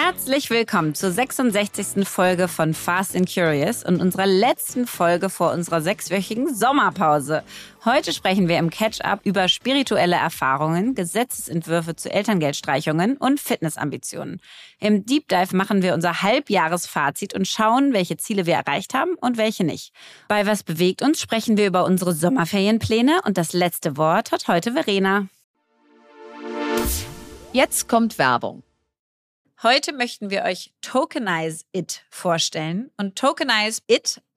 Herzlich willkommen zur 66. Folge von Fast and Curious und unserer letzten Folge vor unserer sechswöchigen Sommerpause. Heute sprechen wir im Catch-up über spirituelle Erfahrungen, Gesetzesentwürfe zu Elterngeldstreichungen und Fitnessambitionen. Im Deep Dive machen wir unser Halbjahresfazit und schauen, welche Ziele wir erreicht haben und welche nicht. Bei Was bewegt uns sprechen wir über unsere Sommerferienpläne und das letzte Wort hat heute Verena. Jetzt kommt Werbung. Heute möchten wir euch Tokenize It vorstellen. Und Tokenize It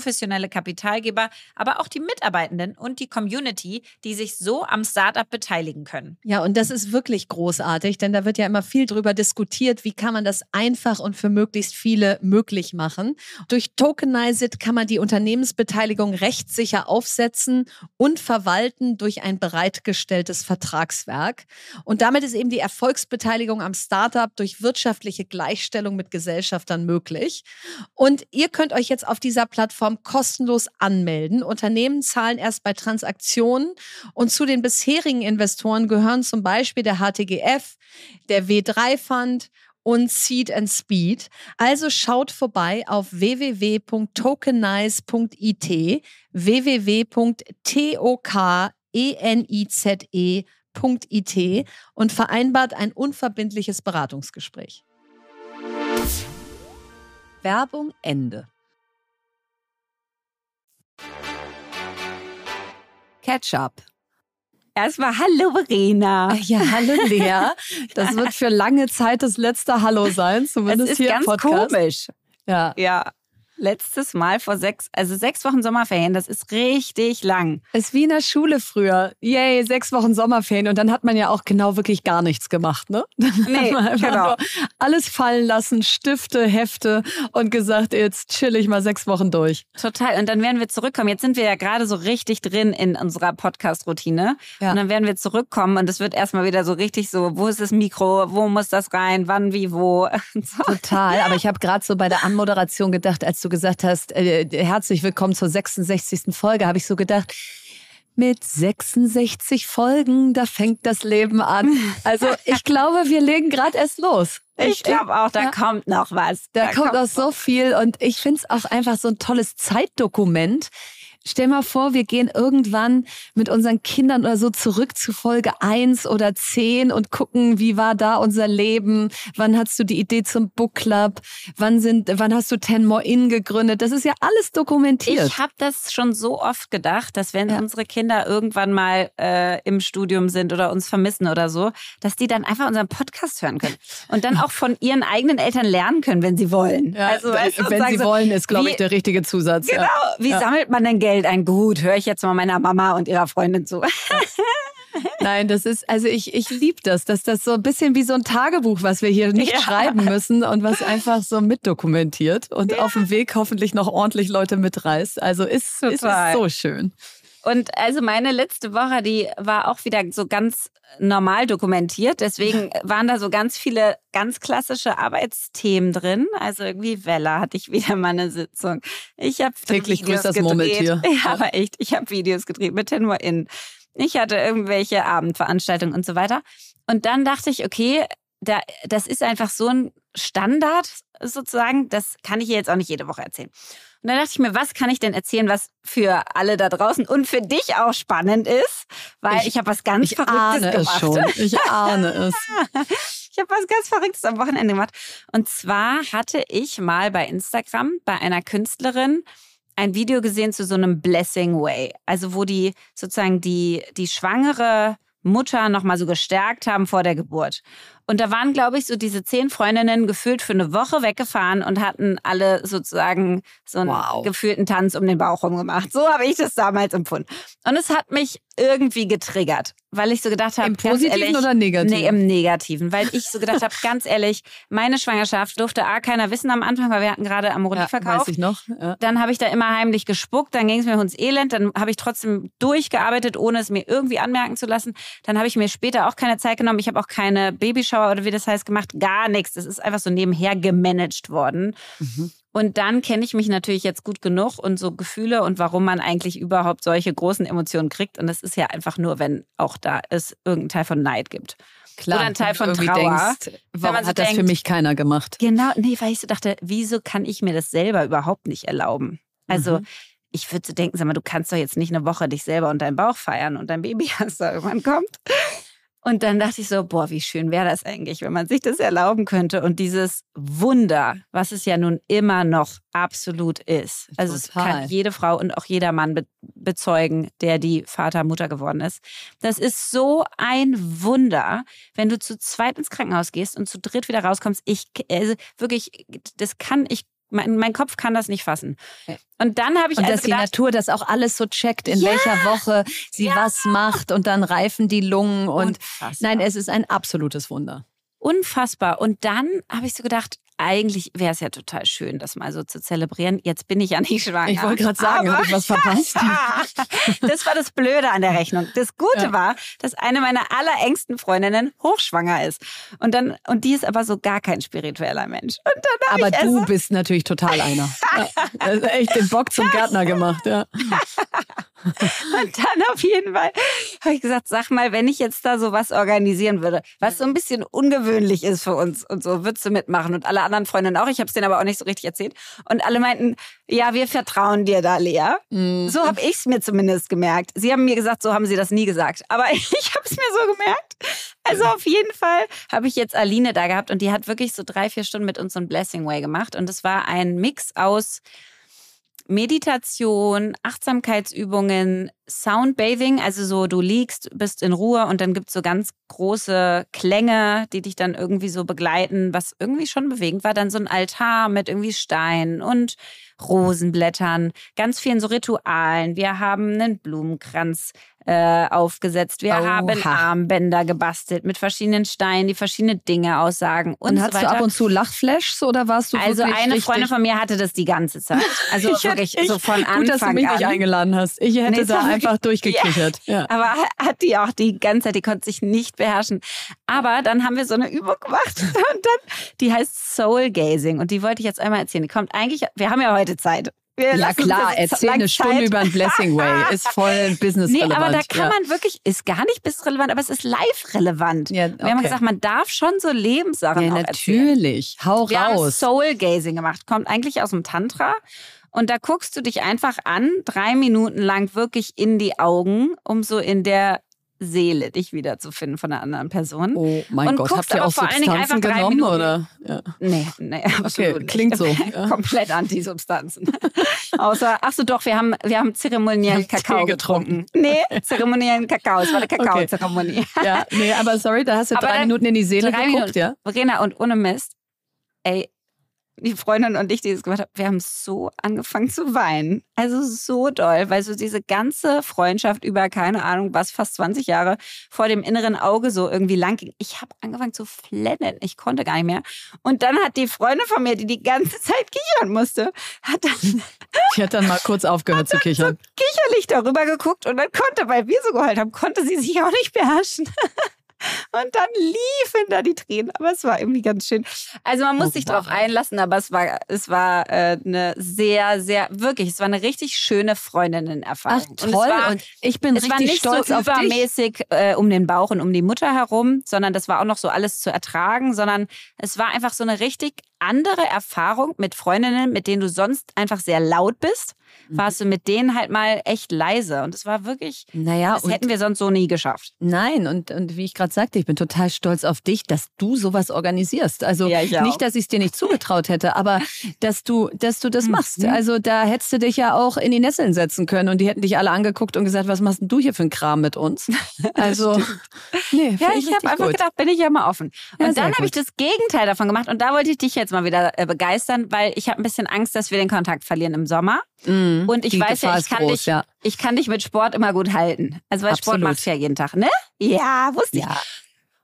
professionelle Kapitalgeber, aber auch die Mitarbeitenden und die Community, die sich so am Startup beteiligen können. Ja, und das ist wirklich großartig, denn da wird ja immer viel drüber diskutiert, wie kann man das einfach und für möglichst viele möglich machen. Durch Tokenized kann man die Unternehmensbeteiligung rechtssicher aufsetzen und verwalten durch ein bereitgestelltes Vertragswerk. Und damit ist ist eben die Erfolgsbeteiligung am Startup durch wirtschaftliche Gleichstellung mit Gesellschaftern möglich. Und ihr könnt euch jetzt auf dieser Plattform kostenlos anmelden. Unternehmen zahlen erst bei Transaktionen und zu den bisherigen Investoren gehören zum Beispiel der HTGF, der W3 Fund und Seed and Speed. Also schaut vorbei auf www.tokenize.it, www.tokenize.it www.it und vereinbart ein unverbindliches Beratungsgespräch. Werbung Ende. Ketchup. Erstmal Hallo Verena. Ja, hallo Lea. Das wird für lange Zeit das letzte Hallo sein, zumindest es ist hier ganz im Podcast. komisch. Ja. Ja, letztes Mal vor sechs, also sechs Wochen Sommerferien, das ist richtig lang. Ist wie in der Schule früher. Yay, sechs Wochen Sommerferien. Und dann hat man ja auch genau wirklich gar nichts gemacht, ne? Nee, hat einfach genau. alles fallen lassen, Stifte, Hefte und gesagt, jetzt chill ich mal sechs Wochen durch. Total. Und dann werden wir zurückkommen. Jetzt sind wir ja gerade so richtig drin in unserer Podcast-Routine. Ja. Und dann werden wir zurückkommen und es wird erstmal wieder so richtig so, wo ist das Mikro, wo muss das rein, wann, wie, wo. So. Total, aber ich habe gerade so bei der Anmoderation gedacht, als du gesagt hast, äh, herzlich willkommen zur 66. Folge, habe ich so gedacht, mit 66 Folgen, da fängt das Leben an. Also ich glaube, wir legen gerade erst los. Ich glaube auch, da Ja. kommt noch was. Da, kommt noch so viel und ich finde es auch einfach so ein tolles Zeitdokument. Stell mal vor, wir gehen irgendwann mit unseren Kindern oder so zurück zu Folge 1 oder 10 und gucken, wie war da unser Leben? Wann hast du die Idee zum Book Club? Wann sind, wann hast du Ten More In gegründet? Das ist ja alles dokumentiert. Ich habe das schon so oft gedacht, dass wenn Ja. unsere Kinder irgendwann mal äh, im Studium sind oder uns vermissen oder so, dass die dann einfach unseren Podcast hören können und dann auch von ihren eigenen Eltern lernen können, wenn sie wollen. ja, also, wenn sagen sie so, wollen, ist, glaube ich, der richtige Zusatz. Genau, Ja. wie sammelt man denn Geld ein? Gut, höre ich jetzt mal meiner Mama und ihrer Freundin zu. Nein, das ist, also ich, ich liebe das, dass das so ein bisschen wie so ein Tagebuch, was wir hier nicht Ja. schreiben müssen und was einfach so mitdokumentiert und auf dem Weg hoffentlich noch ordentlich Leute mitreißt. Also ist, ist, ist Total. so schön. Und also meine letzte Woche, die war auch wieder so ganz normal dokumentiert. Deswegen waren da so ganz viele ganz klassische Arbeitsthemen drin. Also irgendwie Wella hatte ich wieder mal eine Sitzung. Ich habe Täglich Videos das gedreht. Ja, aber echt. Ich habe Videos gedreht mit Ten More In. Ich hatte irgendwelche Abendveranstaltungen und so weiter. Und dann dachte ich, okay, da, das ist einfach so ein Standard sozusagen. Das kann ich jetzt auch nicht jede Woche erzählen. Und dann dachte ich mir, was kann ich denn erzählen, was für alle da draußen und für dich auch spannend ist? Weil ich, Ich- habe was ganz Ich Verrücktes ahne gemacht. es schon. Ich ahne es. Ich habe was ganz Verrücktes am Wochenende gemacht. Und zwar hatte ich mal bei Instagram bei einer Künstlerin ein Video gesehen zu so einem Blessing Way. Also wo die sozusagen die, die schwangere Mutter nochmal so gestärkt haben vor der Geburt. Und da waren, glaube ich, so diese zehn Freundinnen gefühlt für eine Woche weggefahren und hatten alle sozusagen so einen wow. gefühlten Tanz um den Bauch rum gemacht. So habe ich das damals empfunden. Und es hat mich irgendwie getriggert, weil ich so gedacht habe, im positiven ehrlich, oder negativen? Nee, im negativen, weil ich so gedacht habe, ganz ehrlich, meine Schwangerschaft durfte A keiner wissen am Anfang, weil wir hatten gerade Amorelie ja, verkauft. Weiß ich noch. Ja. Dann habe ich da immer heimlich gespuckt, dann ging es mir ins Elend, dann habe ich trotzdem durchgearbeitet, ohne es mir irgendwie anmerken zu lassen. Dann habe ich mir später auch keine Zeit genommen, ich habe auch keine Babyshower oder wie das heißt gemacht, gar nichts. Das ist einfach so nebenher gemanagt worden. Mhm. Und dann kenne ich mich natürlich jetzt gut genug und so Gefühle und warum man eigentlich überhaupt solche großen Emotionen kriegt. Und das ist ja einfach nur, wenn auch da es irgendeinen Teil von Neid gibt. Klar, Oder ein Teil von Trauer. Denkst, warum hat so das denkt, für mich keiner gemacht? Genau, nee, weil ich so dachte, wieso kann ich mir das selber überhaupt nicht erlauben? Also mhm. ich würde so denken, sag mal, du kannst doch jetzt nicht eine Woche dich selber und deinen Bauch feiern und dein Baby, das da irgendwann kommt. Und dann dachte ich so, boah, wie schön wäre das eigentlich, wenn man sich das erlauben könnte. Und dieses Wunder, was es ja nun immer noch absolut ist. Also es kann jede Frau und auch jeder Mann be bezeugen, der die Vater, Mutter geworden ist. Das ist so ein Wunder, wenn du zu zweit ins Krankenhaus gehst und zu dritt wieder rauskommst. Ich, also wirklich, das kann ich mein, mein, Kopf kann das nicht fassen. Und dann habe ich und also dass gedacht, die Natur das auch alles so checkt, in ja, welcher Woche sie ja. was macht und dann reifen die Lungen und Unfassbar. nein, es ist ein absolutes Wunder. Unfassbar. Und dann habe ich so gedacht, eigentlich wäre es ja total schön, das mal so zu zelebrieren. Jetzt bin ich ja nicht schwanger. Ich wollte gerade sagen, habe ich was verpasst? das war das Blöde an der Rechnung. Das Gute ja. war, dass eine meiner allerengsten Freundinnen hochschwanger ist. Und dann und die ist aber so gar kein spiritueller Mensch. aber du also bist natürlich total einer. ja, echt den Bock zum Gärtner gemacht, ja. Und dann auf jeden Fall habe ich gesagt, sag mal, wenn ich jetzt da so was organisieren würde, was so ein bisschen ungewöhnlich ist für uns und so, würdest du mitmachen und alle anderen Freundinnen auch. Ich habe es denen aber auch nicht so richtig erzählt. Und alle meinten, ja, wir vertrauen dir da, Lea. Mhm. So habe ich es mir zumindest gemerkt. Sie haben mir gesagt, so haben sie das nie gesagt. Aber ich habe es mir so gemerkt. Also auf jeden Fall habe ich jetzt Aline da gehabt und die hat wirklich so drei, vier Stunden mit uns so ein Blessing Way gemacht. Und es war ein Mix aus Meditation, Achtsamkeitsübungen, Soundbathing, also so du liegst, bist in Ruhe und dann gibt es so ganz große Klänge, die dich dann irgendwie so begleiten, was irgendwie schon bewegend war. Dann so ein Altar mit irgendwie Steinen und Rosenblättern, ganz vielen so Ritualen. Wir haben einen Blumenkranz äh, aufgesetzt. Wir Oha. haben Armbänder gebastelt mit verschiedenen Steinen, die verschiedene Dinge aussagen und, und so weiter. du ab und zu Lachflashs oder warst du Also eine? Freundin von mir hatte das die ganze Zeit. Also ich wirklich hätte, so von Anfang an. Gut, dass du mich an. nicht eingeladen hast. Ich hätte nee, da einfach durchgekichert. Ja. ja. Aber hat die auch die ganze Zeit, die konnte sich nicht beherrschen. Aber dann haben wir so eine Übung gemacht und dann, die heißt Soul Gazing und die wollte ich jetzt einmal erzählen. Die kommt eigentlich, wir haben ja heute Zeit. Wir ja klar, erzähl eine Stunde über ein Blessing Way. Ist voll business relevant. Nee, aber da kann ja. man wirklich, ist gar nicht business relevant, aber es ist live relevant. Ja, okay. Wir haben gesagt, man darf schon so Lebenssachen ja, natürlich. Erzählen. Hau Wir raus. Haben Soul Gazing gemacht, kommt eigentlich aus dem Tantra. Und da guckst du dich einfach an, drei Minuten lang wirklich in die Augen, um so in der Seele, dich wiederzufinden von einer anderen Person. Oh mein und Gott, habt ihr auch Substanzen genommen, oder? Ja. Nee, nee, absolut okay, klingt so. Ja. Komplett Anti-Substanzen. Außer, ach so doch, wir haben, wir haben zeremoniellen Kakao getrunken. Nee, zeremoniellen Kakao, es war eine Kakaozeremonie. Okay. Ja, nee, aber sorry, da hast du aber drei Minuten in die Seele geguckt, Minuten. ja? Verena, und ohne Mist, ey, die Freundin und ich, die das gemacht haben, wir haben so angefangen zu weinen. Also so doll, weil so diese ganze Freundschaft über, keine Ahnung, was, fast 20 Jahre vor dem inneren Auge so irgendwie lang ging. Ich habe angefangen zu flennen. Ich konnte gar nicht mehr. Und dann hat die Freundin von mir, die die ganze Zeit kichern musste, hat dann... Die hat dann mal kurz aufgehört zu kichern. So kicherlich darüber geguckt und dann konnte, weil wir so geheult haben, konnte sie sich auch nicht beherrschen. Und dann liefen da die Tränen. Aber es war irgendwie ganz schön. Also man muss oh, sich darauf einlassen, aber es war, es war äh, eine sehr, sehr, wirklich, es war eine richtig schöne Freundinnen-Erfahrung. Ach, toll. Und, war, und ich bin richtig stolz so auf dich. übermäßig äh, um den Bauch und um die Mutter herum, sondern das war auch noch so alles zu ertragen, sondern es war einfach so eine richtig andere Erfahrung mit Freundinnen, mit denen du sonst einfach sehr laut bist, Mhm. warst du mit denen halt mal echt leise. Und es war wirklich, Naja, das hätten wir sonst so nie geschafft. Nein, und, und wie ich gerade sagte, ich bin total stolz auf dich, dass du sowas organisierst. Also Ja, ich nicht, dass ich es dir nicht zugetraut hätte, aber dass du, dass du das machst. Mhm. Also da hättest du dich ja auch in die Nesseln setzen können und die hätten dich alle angeguckt und gesagt, was machst denn du hier für ein Kram mit uns? Also, nee, Ja, find ich habe einfach gut. gedacht, bin ich ja mal offen. Ja, und sehr dann habe ich das Gegenteil davon gemacht und da wollte ich dich jetzt mal wieder äh, begeistern, weil ich habe ein bisschen Angst, dass wir den Kontakt verlieren im Sommer. Mhm. Und ich weiß ja, Gefahr ich ist kann, groß, dich, ja. ich kann dich mit Sport immer gut halten. Also weil Sport Absolut. machst du ja jeden Tag, ne? Ja, wusste ich. Ja,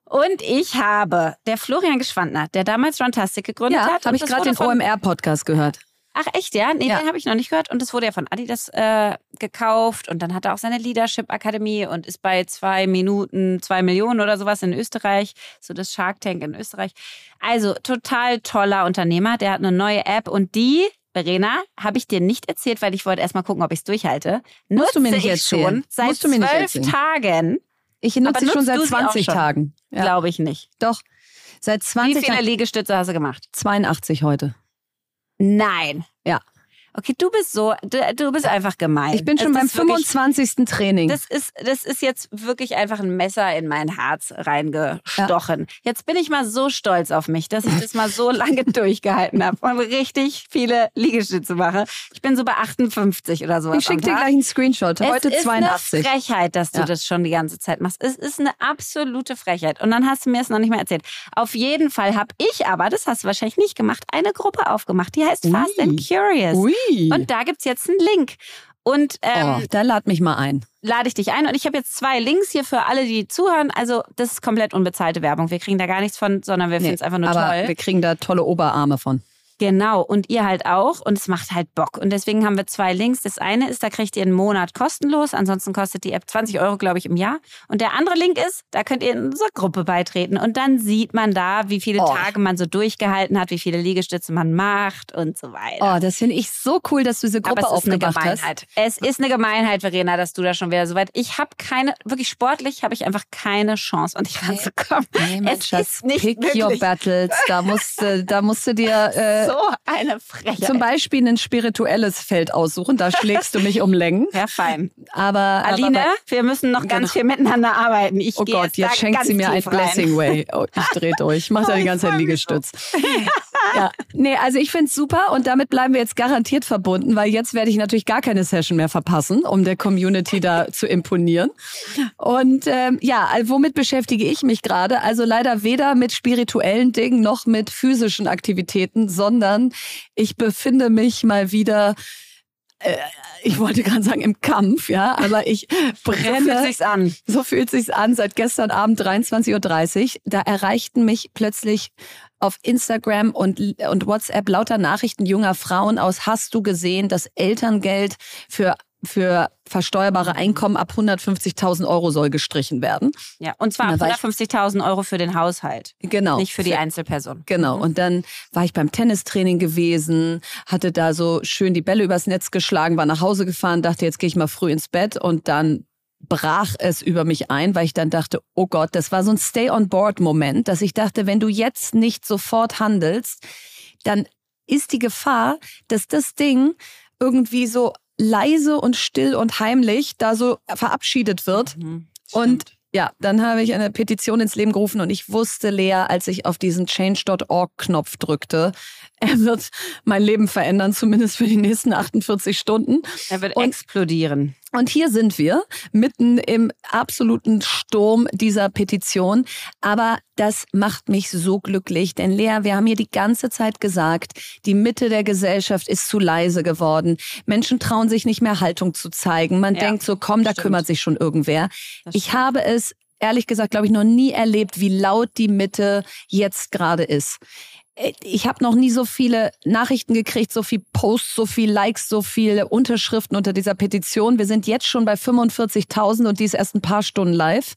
Und ich habe, der Florian Geschwandner, der damals Runtastic gegründet ja hat. habe ich gerade den OMR-Podcast gehört. Ach echt, ja? Nee, Ja. den habe ich noch nicht gehört. Und das wurde ja von Adidas äh, gekauft. Und dann hat er auch seine Leadership Akademie und ist bei zwei Minuten, zwei Millionen oder sowas in Österreich. So das Shark Tank in Österreich. Also total toller Unternehmer. Der hat eine neue App und die, Verena, habe ich dir nicht erzählt, weil ich wollte erst mal gucken, ob ich es durchhalte. Musst du mir Nutze nicht ich erzählen. schon seit Musst du mir nicht zwölf erzählen. Tagen. Ich nutze sie schon seit du sie auch 20 schon? Tagen. Ja, Glaube ich nicht. doch. Seit Wie 20 viele Tagen. Liegestütze hast du gemacht? 82 heute. Nein. Ja. Okay, du bist so, du, du bist einfach gemein. Ich bin schon Es beim ist wirklich- 25. Training. Das ist, das ist jetzt wirklich einfach ein Messer in mein Herz reingestochen. Jetzt bin ich mal so stolz auf mich, dass ich das mal so lange durchgehalten habe und richtig viele Liegestütze mache. Ich bin so bei 58 oder so. ich schicke dir gleich einen Screenshot. Heute es ist 82. eine Frechheit, dass du Ja. das schon die ganze Zeit machst. Es ist eine absolute Frechheit. Und dann hast du mir es noch nicht mehr erzählt. Auf jeden Fall habe ich aber, das hast du wahrscheinlich nicht gemacht, eine Gruppe aufgemacht. Die heißt Ui. Fast and Curious. Ui. Und da gibt's jetzt einen Link. Und ähm, oh, da lad mich mal ein. lade ich dich ein. Und ich habe jetzt zwei Links hier für alle, die zuhören. Also das ist komplett unbezahlte Werbung. Wir kriegen da gar nichts von, sondern wir Nee, finden es einfach nur aber toll. wir kriegen da tolle Oberarme von. Genau, und ihr halt auch. Und es macht halt Bock. Und deswegen haben wir zwei Links. Das eine ist, da kriegt ihr einen Monat kostenlos. Ansonsten kostet die App 20 Euro, glaube ich, im Jahr. Und der andere Link ist, da könnt ihr in unserer Gruppe beitreten. Und dann sieht man da, wie viele Oh. Tage man so durchgehalten hat, wie viele Liegestütze man macht und so weiter. Oh, das finde ich so cool, dass du diese Gruppe Aber es ist eine aufgemacht hast. Gemeinheit. Es ist eine Gemeinheit, Verena, dass du da schon wieder so weit. Ich habe keine, wirklich sportlich habe ich einfach keine Chance, an dich ranzukommen. Nee, mein es ist nicht pick möglich. your battles. Da musst, du- da musst du dir äh, so eine Frechheit. zum Beispiel ein spirituelles Feld aussuchen. Da schlägst du mich um Längen. ja, fein. Aber, Aline, aber wir müssen noch ganz viel miteinander arbeiten. Ich Oh Gott, jetzt, schenkt sie mir ein. Blessing Way. Oh, ich dreh durch. Ich mache da die ganze Zeit Liegestütz. ja. Nee, also ich find's super und damit bleiben wir jetzt garantiert verbunden, weil jetzt werde ich natürlich gar keine Session mehr verpassen, um der Community da zu imponieren. Und ähm, ja, also womit beschäftige ich mich gerade? Also leider weder mit spirituellen Dingen noch mit physischen Aktivitäten, sondern ich befinde mich mal wieder äh, ich wollte gerade sagen im Kampf, ja, aber ich So brenne. fühlt sich's an. So fühlt sich's an seit gestern Abend 23.30 Uhr. Da erreichten mich plötzlich auf Instagram und, und WhatsApp lauter Nachrichten junger Frauen aus, hast du gesehen, dass Elterngeld für für versteuerbare Einkommen ab 150.000 Euro soll gestrichen werden. Ja, und zwar Na, ab war ich- 150.000 Euro für den Haushalt, Genau. nicht für die Einzelperson. Genau. Und dann war ich beim Tennistraining gewesen, hatte da so schön die Bälle übers Netz geschlagen, war nach Hause gefahren, dachte, jetzt gehe ich mal früh ins Bett und dann brach es über mich ein, weil ich dann dachte, oh Gott, das war so ein Stay-on-Board-Moment, dass ich dachte, wenn du jetzt nicht sofort handelst, dann ist die Gefahr, dass das Ding irgendwie so leise und still und heimlich da so verabschiedet wird. Mhm, und ja, dann habe ich eine Petition ins Leben gerufen und ich wusste, Lea, als ich auf diesen Change.org-Knopf drückte, er wird mein Leben verändern, zumindest für die nächsten 48 Stunden. er wird und- explodieren. Und hier sind wir, mitten im absoluten Sturm dieser Petition. Aber das macht mich so glücklich, denn Lea, wir haben hier die ganze Zeit gesagt, die Mitte der Gesellschaft ist zu leise geworden. Menschen trauen sich nicht mehr Haltung zu zeigen. Man Ja, denkt so, komm, da stimmt. kümmert sich schon irgendwer. Ich habe es ehrlich gesagt, glaube ich, noch nie erlebt, wie laut die Mitte jetzt gerade ist. Äh, Ich habe noch nie so viele Nachrichten gekriegt, so viel Posts, so viel Likes, so viele Unterschriften unter dieser Petition. Wir sind jetzt schon bei 45.000 und die ist erst ein paar Stunden live.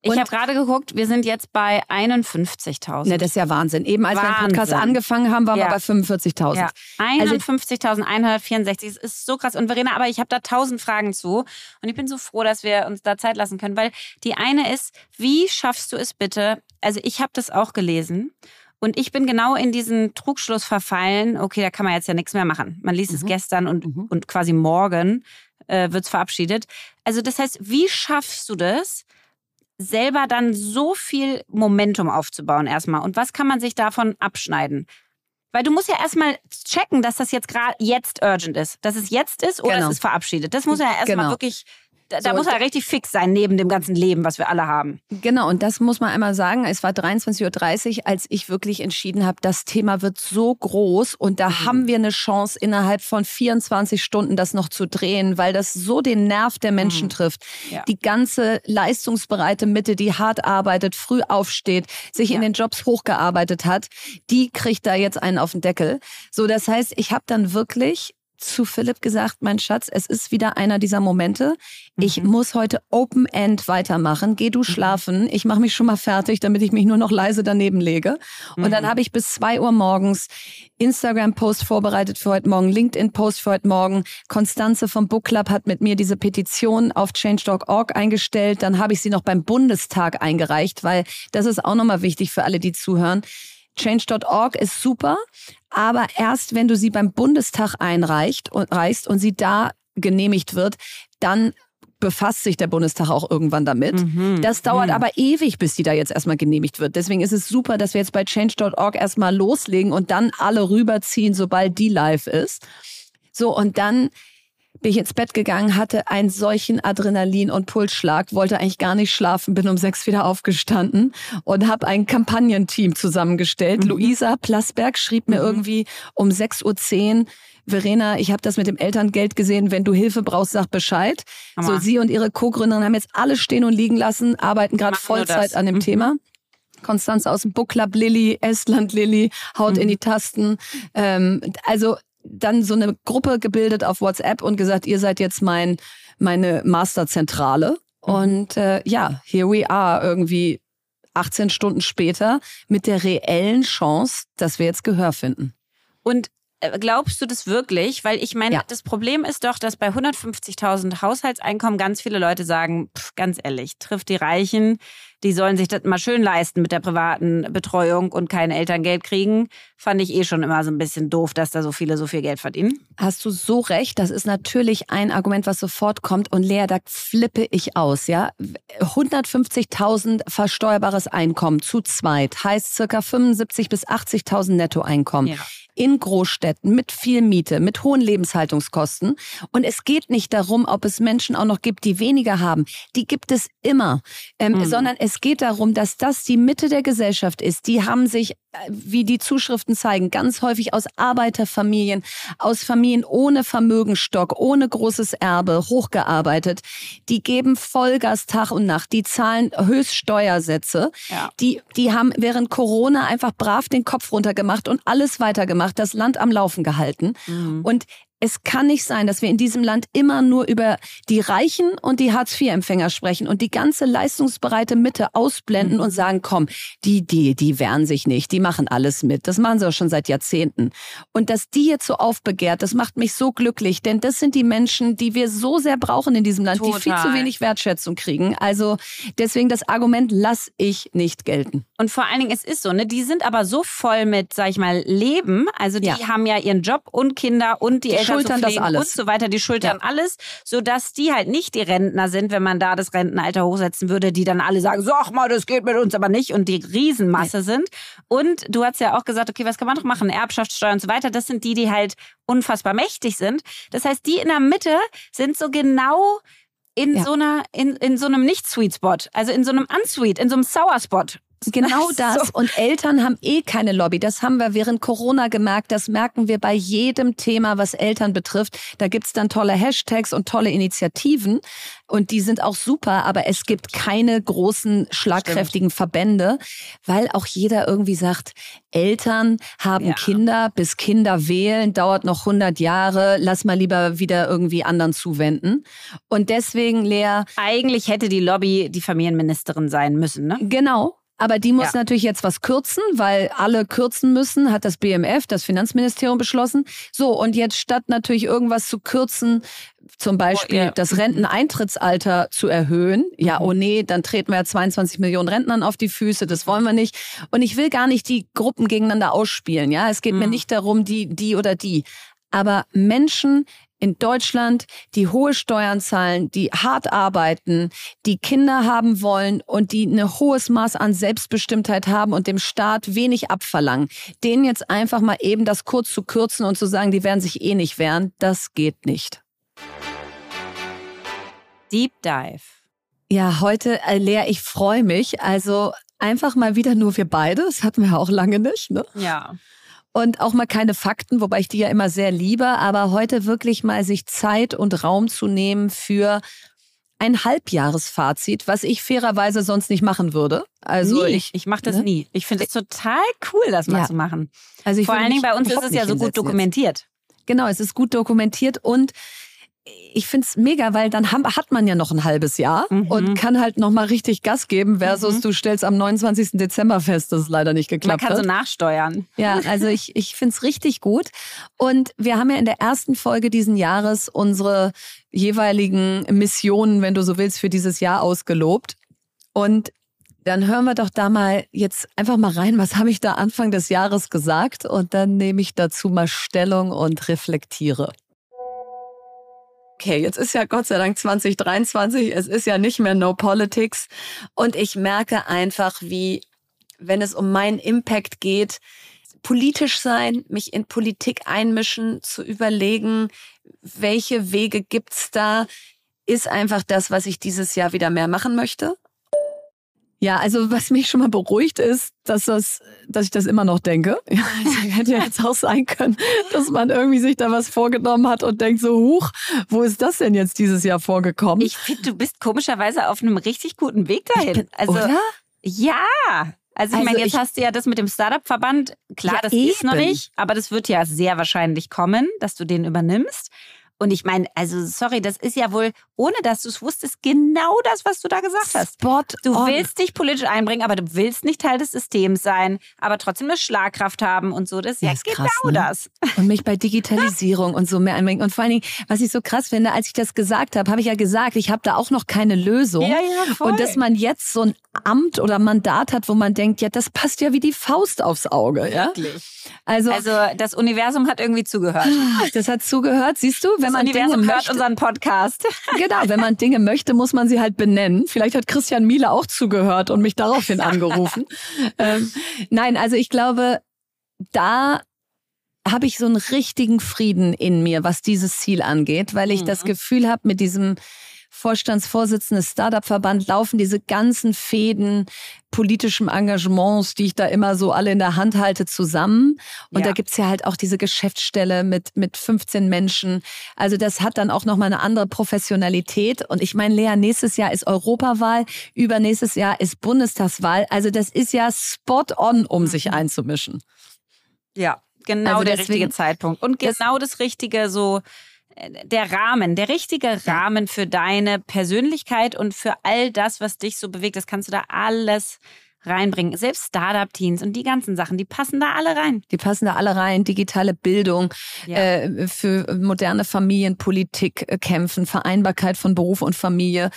Ich Und- habe gerade geguckt, wir sind jetzt bei 51.000. Ne, das ist ja Wahnsinn. Eben als wir den Podcast Wahnsinn. angefangen haben, waren Ja. wir bei 45.000. Ja, 51.164. Es ist so krass. Und Verena, aber ich habe da tausend Fragen zu. Und ich bin so froh, dass wir uns da Zeit lassen können. Weil die eine ist, wie schaffst du es bitte? Also ich habe das auch gelesen. Und ich bin genau in diesen Trugschluss verfallen, okay, da kann man jetzt ja nichts mehr machen. Man liest mhm. es gestern und, mhm. und quasi morgen äh, wird es verabschiedet. Also das heißt, wie schaffst du das, selber dann so viel Momentum aufzubauen erstmal? Und was kann man sich davon abschneiden? Weil du musst ja erstmal checken, dass das jetzt gerade jetzt urgent ist. Dass es jetzt ist oder genau. es ist verabschiedet. Das muss ja erstmal genau. wirklich da, da so, muss er richtig fix sein, neben dem ganzen Leben, was wir alle haben. Genau, und das muss man einmal sagen. Es war 23.30 Uhr, als ich wirklich entschieden habe, das Thema wird so groß und da mhm. haben wir eine Chance, innerhalb von 24 Stunden das noch zu drehen, weil das so den Nerv der Menschen mhm. trifft. Ja. Die ganze leistungsbereite Mitte, die hart arbeitet, früh aufsteht, sich ja. in den Jobs hochgearbeitet hat, die kriegt da jetzt einen auf den Deckel. So, das heißt, ich habe dann wirklich zu Philipp gesagt, mein Schatz, es ist wieder einer dieser Momente. Ich mhm. muss heute Open End weitermachen. Geh du mhm. schlafen. Ich mache mich schon mal fertig, damit ich mich nur noch leise daneben lege. Und mhm. dann habe ich bis zwei Uhr morgens Instagram-Post vorbereitet für heute Morgen, LinkedIn-Post für heute Morgen. Konstanze vom Book Club hat mit mir diese Petition auf change.org eingestellt. Dann habe ich sie noch beim Bundestag eingereicht, weil das ist auch nochmal wichtig für alle, die zuhören. Change.org ist super, aber erst wenn du sie beim Bundestag einreicht und reichst und sie da genehmigt wird, dann befasst sich der Bundestag auch irgendwann damit. Mhm. Das dauert mhm. aber ewig, bis die da jetzt erstmal genehmigt wird. Deswegen ist es super, dass wir jetzt bei change.org erstmal loslegen und dann alle rüberziehen, sobald die live ist. So, und dann bin ich ins Bett gegangen, hatte einen solchen Adrenalin- und Pulsschlag, wollte eigentlich gar nicht schlafen, bin um sechs wieder aufgestanden und habe ein Kampagnenteam zusammengestellt. Mhm. Luisa Plasberg schrieb mir mhm. irgendwie um 6.10 Uhr, Verena, ich habe das mit dem Elterngeld gesehen, wenn du Hilfe brauchst, sag Bescheid. Mama. So, sie und ihre Co-Gründerin haben jetzt alles stehen und liegen lassen, arbeiten gerade Vollzeit an dem mhm. Thema. Konstanze aus dem Book Club Lilly, Estland Lilly, haut mhm. in die Tasten. Ähm, also dann so eine Gruppe gebildet auf WhatsApp und gesagt, ihr seid jetzt mein meine Masterzentrale. Mhm. Und äh, ja, here we are irgendwie 18 Stunden später mit der reellen Chance, dass wir jetzt Gehör finden. Und äh, glaubst du das wirklich? Weil ich meine, ja. das Problem ist doch, dass bei 150.000 Haushaltseinkommen ganz viele Leute sagen, pff, ganz ehrlich, trifft die Reichen, die sollen sich das mal schön leisten mit der privaten Betreuung und kein Elterngeld kriegen. Fand ich eh schon immer so ein bisschen doof, dass da so viele so viel Geld verdienen. Hast du so recht. Das ist natürlich ein Argument, was sofort kommt. Und Lea, da flippe ich aus, ja. 150.000 versteuerbares Einkommen zu zweit heißt circa 75.000 bis 80.000 Nettoeinkommen. Ja in Großstädten mit viel Miete, mit hohen Lebenshaltungskosten. Und es geht nicht darum, ob es Menschen auch noch gibt, die weniger haben. Die gibt es immer. Ähm, mhm. Sondern es geht darum, dass das die Mitte der Gesellschaft ist. Die haben sich, äh, wie die Zuschriften zeigen, ganz häufig aus Arbeiterfamilien, aus Familien ohne Vermögenstock, ohne großes Erbe hochgearbeitet. Die geben Vollgas Tag und Nacht. Die zahlen Höchststeuersätze. Ja. Die, die haben während Corona einfach brav den Kopf runtergemacht und alles weitergemacht, das Land am Laufen gehalten. Mhm. Und es kann nicht sein, dass wir in diesem Land immer nur über die Reichen und die Hartz-IV-Empfänger sprechen und die ganze leistungsbereite Mitte ausblenden mhm. und sagen, komm, die, die, die wehren sich nicht, die machen alles mit. Das machen sie auch schon seit Jahrzehnten. Und dass die jetzt so aufbegehrt, das macht mich so glücklich, denn das sind die Menschen, die wir so sehr brauchen in diesem Land, Total. die viel zu wenig Wertschätzung kriegen. Also deswegen das Argument lass ich nicht gelten. Und vor allen Dingen, es ist so, ne, die sind aber so voll mit, sag ich mal, Leben. Also die ja. haben ja ihren Job und Kinder und die, die schultern das alles. und so weiter. Die schultern ja. alles, sodass die halt nicht die Rentner sind, wenn man da das Rentenalter hochsetzen würde, die dann alle sagen, sag mal, das geht mit uns aber nicht und die Riesenmasse nee. sind. Und du hast ja auch gesagt, okay, was kann man noch machen? Erbschaftssteuer und so weiter. Das sind die, die halt unfassbar mächtig sind. Das heißt, die in der Mitte sind so genau in ja. so einer, in, in so einem Nicht-Sweet Spot, also in so einem Unsweet, in so einem Sour Spot. Genau das. So. Und Eltern haben eh keine Lobby. Das haben wir während Corona gemerkt. Das merken wir bei jedem Thema, was Eltern betrifft. Da gibt's dann tolle Hashtags und tolle Initiativen. Und die sind auch super. Aber es gibt keine großen, schlagkräftigen Stimmt. Verbände, weil auch jeder irgendwie sagt, Eltern haben ja. Kinder, bis Kinder wählen, dauert noch 100 Jahre. Lass mal lieber wieder irgendwie anderen zuwenden. Und deswegen, Lea. Eigentlich hätte die Lobby die Familienministerin sein müssen, ne? Genau. Aber die muss ja. natürlich jetzt was kürzen, weil alle kürzen müssen, hat das BMF, das Finanzministerium beschlossen. So, und jetzt statt natürlich irgendwas zu kürzen, zum Beispiel oh, ja. das Renteneintrittsalter zu erhöhen, ja, oh nee, dann treten wir ja 22 Millionen Rentnern auf die Füße, das wollen wir nicht. Und ich will gar nicht die Gruppen gegeneinander ausspielen, ja. Es geht mhm. mir nicht darum, die, die oder die. Aber Menschen in Deutschland, die hohe Steuern zahlen, die hart arbeiten, die Kinder haben wollen und die ein hohes Maß an Selbstbestimmtheit haben und dem Staat wenig abverlangen, denen jetzt einfach mal eben das kurz zu kürzen und zu sagen, die werden sich eh nicht wehren, das geht nicht. Deep Dive. Ja, heute, äh, Lea, ich freue mich. Also einfach mal wieder nur wir beide. Das hatten wir auch lange nicht. Ne? Ja und auch mal keine Fakten, wobei ich die ja immer sehr liebe, aber heute wirklich mal sich Zeit und Raum zu nehmen für ein Halbjahresfazit, was ich fairerweise sonst nicht machen würde. Also nie. ich, ich mache das ne? nie. Ich finde es total cool, das mal ja. zu machen. Also Vor allen Dingen bei uns ist es ja so gut dokumentiert. Jetzt. Genau, es ist gut dokumentiert und ich finde es mega, weil dann hat man ja noch ein halbes Jahr mhm. und kann halt noch mal richtig Gas geben versus mhm. du stellst am 29. Dezember fest, dass es leider nicht geklappt hat. Man kann hat. so nachsteuern. Ja, also ich, ich finde es richtig gut. Und wir haben ja in der ersten Folge diesen Jahres unsere jeweiligen Missionen, wenn du so willst, für dieses Jahr ausgelobt. Und dann hören wir doch da mal jetzt einfach mal rein, was habe ich da Anfang des Jahres gesagt und dann nehme ich dazu mal Stellung und reflektiere okay, jetzt ist ja Gott sei Dank 2023, es ist ja nicht mehr No Politics. Und ich merke einfach, wie, wenn es um meinen Impact geht, politisch sein, mich in Politik einmischen, zu überlegen, welche Wege gibt's da, ist einfach das, was ich dieses Jahr wieder mehr machen möchte. Ja, also was mich schon mal beruhigt ist, dass das, dass ich das immer noch denke. Ja, also hätte ja jetzt auch sein können, dass man irgendwie sich da was vorgenommen hat und denkt so, huch, wo ist das denn jetzt dieses Jahr vorgekommen? Ich finde, du bist komischerweise auf einem richtig guten Weg dahin. Bin, also, oder? Ja. Also ich also meine, jetzt ich, hast du ja das mit dem Startup-Verband. Klar, ja, das eben. ist noch nicht, aber das wird ja sehr wahrscheinlich kommen, dass du den übernimmst. Und ich meine, also sorry, das ist ja wohl, ohne dass du es wusstest, genau das, was du da gesagt hast. Spot du on. willst dich politisch einbringen, aber du willst nicht Teil des Systems sein, aber trotzdem eine Schlagkraft haben und so. Das ist ja, ist genau krass, ne? das. Und mich bei Digitalisierung und so mehr einbringen. Und vor allen Dingen, was ich so krass finde, als ich das gesagt habe, habe ich ja gesagt, ich habe da auch noch keine Lösung. Ja, ja, voll. Und dass man jetzt so ein Amt oder Mandat hat, wo man denkt, ja, das passt ja wie die Faust aufs Auge. Ja? Wirklich. Also, also das Universum hat irgendwie zugehört. Das hat zugehört, siehst du? Wenn das man Universum Dinge hört möchte, unseren Podcast. Genau, wenn man Dinge möchte, muss man sie halt benennen. Vielleicht hat Christian Miele auch zugehört und mich daraufhin angerufen. ähm, nein, also ich glaube, da habe ich so einen richtigen Frieden in mir, was dieses Ziel angeht, weil ich mhm. das Gefühl habe, mit diesem Vorstandsvorsitzende Startup-Verband laufen diese ganzen Fäden politischem Engagements, die ich da immer so alle in der Hand halte, zusammen. Und ja. da gibt's ja halt auch diese Geschäftsstelle mit, mit 15 Menschen. Also das hat dann auch nochmal eine andere Professionalität. Und ich meine, Lea, nächstes Jahr ist Europawahl, übernächstes Jahr ist Bundestagswahl. Also das ist ja spot on, um sich mhm. einzumischen. Ja, genau also der deswegen, richtige Zeitpunkt. Und genau das, das Richtige so der Rahmen, der richtige Rahmen für deine Persönlichkeit und für all das, was dich so bewegt. Das kannst du da alles reinbringen. Selbst Startup-Teams und die ganzen Sachen, die passen da alle rein. Die passen da alle rein. Digitale Bildung, ja. äh, für moderne Familienpolitik äh, kämpfen, Vereinbarkeit von Beruf und Familie.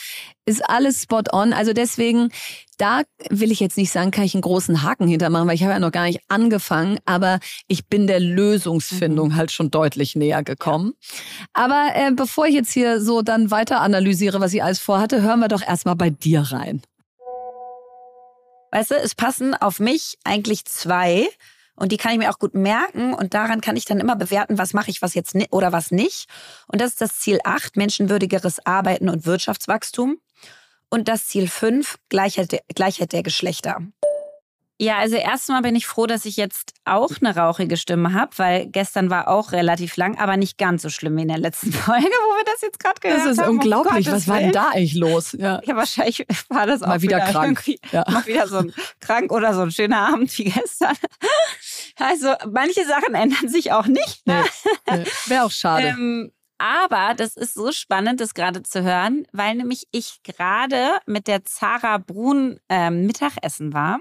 Ist alles spot on. Also deswegen, da will ich jetzt nicht sagen, kann ich einen großen Haken hintermachen, weil ich habe ja noch gar nicht angefangen, aber ich bin der Lösungsfindung mhm. halt schon deutlich näher gekommen. Ja. Aber äh, bevor ich jetzt hier so dann weiter analysiere, was ich alles vorhatte, hören wir doch erstmal bei dir rein. Weißt du, es passen auf mich eigentlich zwei. Und die kann ich mir auch gut merken und daran kann ich dann immer bewerten, was mache ich was jetzt oder was nicht. Und das ist das Ziel 8, menschenwürdigeres Arbeiten und Wirtschaftswachstum. Und das Ziel 5, Gleichheit, Gleichheit der Geschlechter. Ja, also erstmal bin ich froh, dass ich jetzt auch eine rauchige Stimme habe, weil gestern war auch relativ lang, aber nicht ganz so schlimm wie in der letzten Folge, wo wir das jetzt gerade gehört haben. Das ist haben. unglaublich. Um Was war denn da eigentlich los? Ja, ja wahrscheinlich war das auch mal wieder, wieder krank. Ja. Mal wieder so ein krank oder so ein schöner Abend wie gestern. Also manche Sachen ändern sich auch nicht. Ne? Nee, nee. Wäre auch schade. Ähm, aber das ist so spannend, das gerade zu hören, weil nämlich ich gerade mit der Zara Brun ähm, Mittagessen war.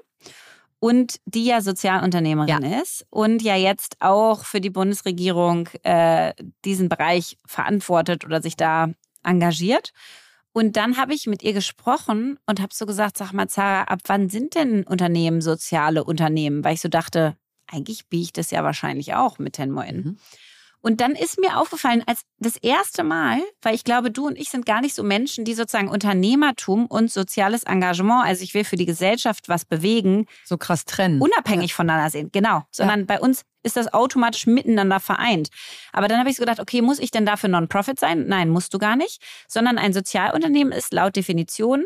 Und die ja Sozialunternehmerin ja. ist und ja jetzt auch für die Bundesregierung äh, diesen Bereich verantwortet oder sich da engagiert. Und dann habe ich mit ihr gesprochen und habe so gesagt, sag mal, Zara, ab wann sind denn Unternehmen soziale Unternehmen? Weil ich so dachte, eigentlich biege ich das ja wahrscheinlich auch mit Tenmoin. Mhm. Und dann ist mir aufgefallen, als das erste Mal, weil ich glaube, du und ich sind gar nicht so Menschen, die sozusagen Unternehmertum und soziales Engagement, also ich will für die Gesellschaft was bewegen, so krass trennen. Unabhängig ja. voneinander sehen. Genau. Sondern ja. bei uns ist das automatisch miteinander vereint. Aber dann habe ich so gedacht, okay, muss ich denn dafür Non-Profit sein? Nein, musst du gar nicht. Sondern ein Sozialunternehmen ist laut Definition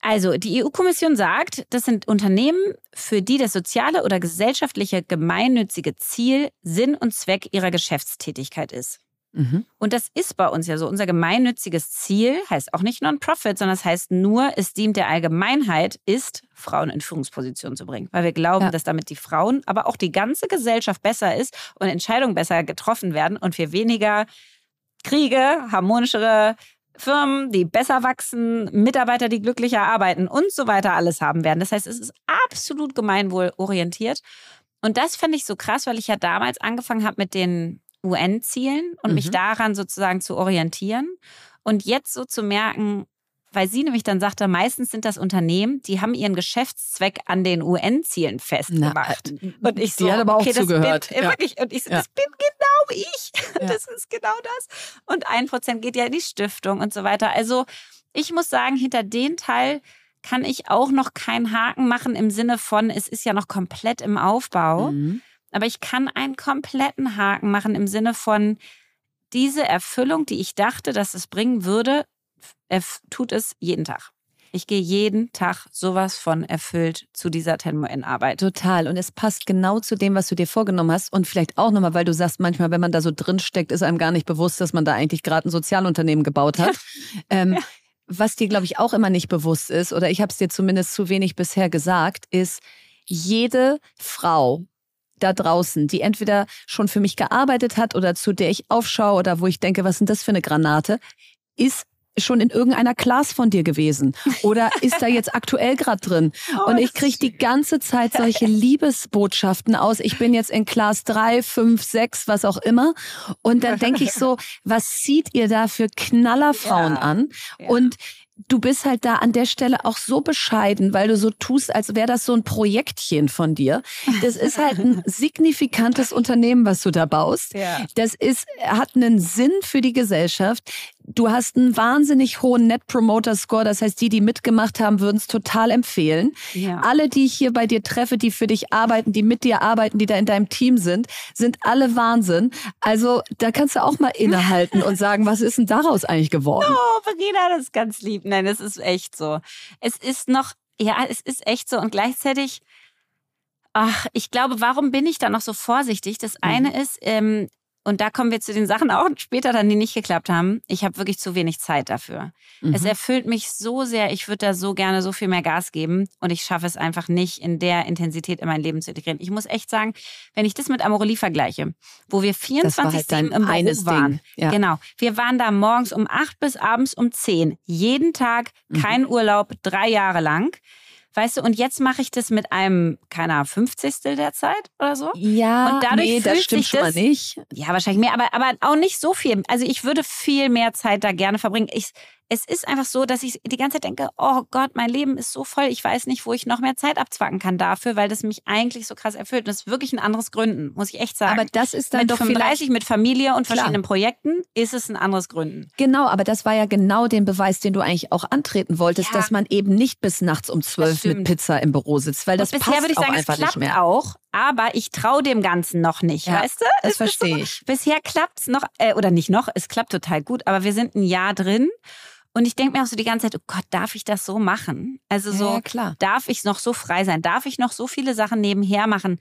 also, die EU-Kommission sagt, das sind Unternehmen, für die das soziale oder gesellschaftliche gemeinnützige Ziel Sinn und Zweck ihrer Geschäftstätigkeit ist. Mhm. Und das ist bei uns ja so. Unser gemeinnütziges Ziel heißt auch nicht Non-Profit, sondern es das heißt nur, es dient der Allgemeinheit, ist, Frauen in Führungspositionen zu bringen. Weil wir glauben, ja. dass damit die Frauen, aber auch die ganze Gesellschaft besser ist und Entscheidungen besser getroffen werden und wir weniger Kriege, harmonischere Firmen, die besser wachsen, Mitarbeiter, die glücklicher arbeiten und so weiter alles haben werden. Das heißt, es ist absolut gemeinwohlorientiert. Und das fände ich so krass, weil ich ja damals angefangen habe mit den UN-Zielen und mhm. mich daran sozusagen zu orientieren. Und jetzt so zu merken, weil sie nämlich dann sagte, meistens sind das Unternehmen, die haben ihren Geschäftszweck an den UN-Zielen festgemacht. Na, äh, und ich so, die hat aber auch okay, zugehört. Bin, ja. wirklich, und ich so, ja. das bin genau ich. Ja. Das ist genau das. Und ein Prozent geht ja in die Stiftung und so weiter. Also ich muss sagen, hinter den Teil kann ich auch noch keinen Haken machen im Sinne von, es ist ja noch komplett im Aufbau. Mhm. Aber ich kann einen kompletten Haken machen im Sinne von, diese Erfüllung, die ich dachte, dass es bringen würde, tut es jeden Tag. Ich gehe jeden Tag sowas von erfüllt zu dieser Tenmo-In-Arbeit. Total. Und es passt genau zu dem, was du dir vorgenommen hast. Und vielleicht auch nochmal, weil du sagst, manchmal, wenn man da so drin steckt, ist einem gar nicht bewusst, dass man da eigentlich gerade ein Sozialunternehmen gebaut hat. ähm, ja. Was dir, glaube ich, auch immer nicht bewusst ist, oder ich habe es dir zumindest zu wenig bisher gesagt, ist, jede Frau, da draußen, die entweder schon für mich gearbeitet hat oder zu der ich aufschaue oder wo ich denke, was sind das für eine Granate, ist schon in irgendeiner Class von dir gewesen oder ist da jetzt aktuell gerade drin? Oh, und ich kriege die ganze Zeit solche Liebesbotschaften aus. Ich bin jetzt in Class 3, 5, 6, was auch immer. Und dann denke ich so, was zieht ihr da für Knallerfrauen ja. an? Ja. Und du bist halt da an der Stelle auch so bescheiden, weil du so tust, als wäre das so ein Projektchen von dir. Das ist halt ein signifikantes Unternehmen, was du da baust. Ja. Das ist, hat einen Sinn für die Gesellschaft. Du hast einen wahnsinnig hohen Net Promoter Score. Das heißt, die, die mitgemacht haben, würden es total empfehlen. Ja. Alle, die ich hier bei dir treffe, die für dich arbeiten, die mit dir arbeiten, die da in deinem Team sind, sind alle Wahnsinn. Also da kannst du auch mal innehalten und sagen, was ist denn daraus eigentlich geworden? Oh, Verena, das ist ganz lieb. Nein, es ist echt so. Es ist noch, ja, es ist echt so. Und gleichzeitig, ach, ich glaube, warum bin ich da noch so vorsichtig? Das eine mhm. ist, ähm, und da kommen wir zu den Sachen auch später dann, die nicht geklappt haben. Ich habe wirklich zu wenig Zeit dafür. Mhm. Es erfüllt mich so sehr. Ich würde da so gerne so viel mehr Gas geben. Und ich schaffe es einfach nicht, in der Intensität in mein Leben zu integrieren. Ich muss echt sagen, wenn ich das mit Amorelie vergleiche, wo wir 24 halt im Büro waren. Ja. Genau. Wir waren da morgens um 8 bis abends um 10. Jeden Tag, mhm. kein mhm. Urlaub, drei Jahre lang. Weißt du, und jetzt mache ich das mit einem, keiner 50. der Zeit oder so. Ja, und dadurch nee, das stimmt schon mal nicht. Ja, wahrscheinlich mehr, aber, aber auch nicht so viel. Also ich würde viel mehr Zeit da gerne verbringen. Ich, es ist einfach so, dass ich die ganze Zeit denke, oh Gott, mein Leben ist so voll, ich weiß nicht, wo ich noch mehr Zeit abzwacken kann dafür, weil das mich eigentlich so krass erfüllt. Und das ist wirklich ein anderes Gründen, muss ich echt sagen. Aber das ist dann mit doch 35, mit Familie und Klar. verschiedenen Projekten ist es ein anderes Gründen. Genau, aber das war ja genau den Beweis, den du eigentlich auch antreten wolltest, ja. dass man eben nicht bis nachts um zwölf mit Pizza im Büro sitzt, weil das und bisher passt würde ich sagen, einfach es klappt nicht mehr. auch, aber ich traue dem Ganzen noch nicht, ja, weißt du? Das verstehe so, ich. Bisher klappt es noch, äh, oder nicht noch, es klappt total gut, aber wir sind ein Jahr drin und ich denke mir auch so die ganze Zeit, oh Gott, darf ich das so machen? Also so, ja, klar. darf ich noch so frei sein? Darf ich noch so viele Sachen nebenher machen?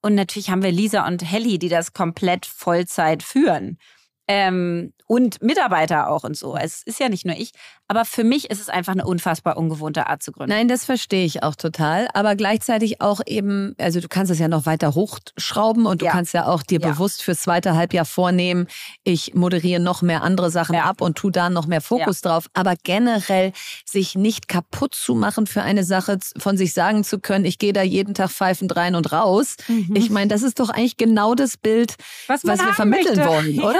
Und natürlich haben wir Lisa und Helly, die das komplett Vollzeit führen. Ähm, und Mitarbeiter auch und so. Es ist ja nicht nur ich. Aber für mich ist es einfach eine unfassbar ungewohnte Art zu gründen. Nein, das verstehe ich auch total. Aber gleichzeitig auch eben, also du kannst es ja noch weiter hochschrauben und du Ja. kannst ja auch dir Ja. bewusst fürs zweite Halbjahr vornehmen, ich moderiere noch mehr andere Sachen Ja. ab und tu da noch mehr Fokus drauf. Aber generell sich nicht kaputt zu machen für eine Sache, von sich sagen zu können, ich gehe da jeden Tag pfeifend rein und raus. Ich meine, das ist doch eigentlich genau das Bild, Was was wir vermitteln möchte. wollen, oder?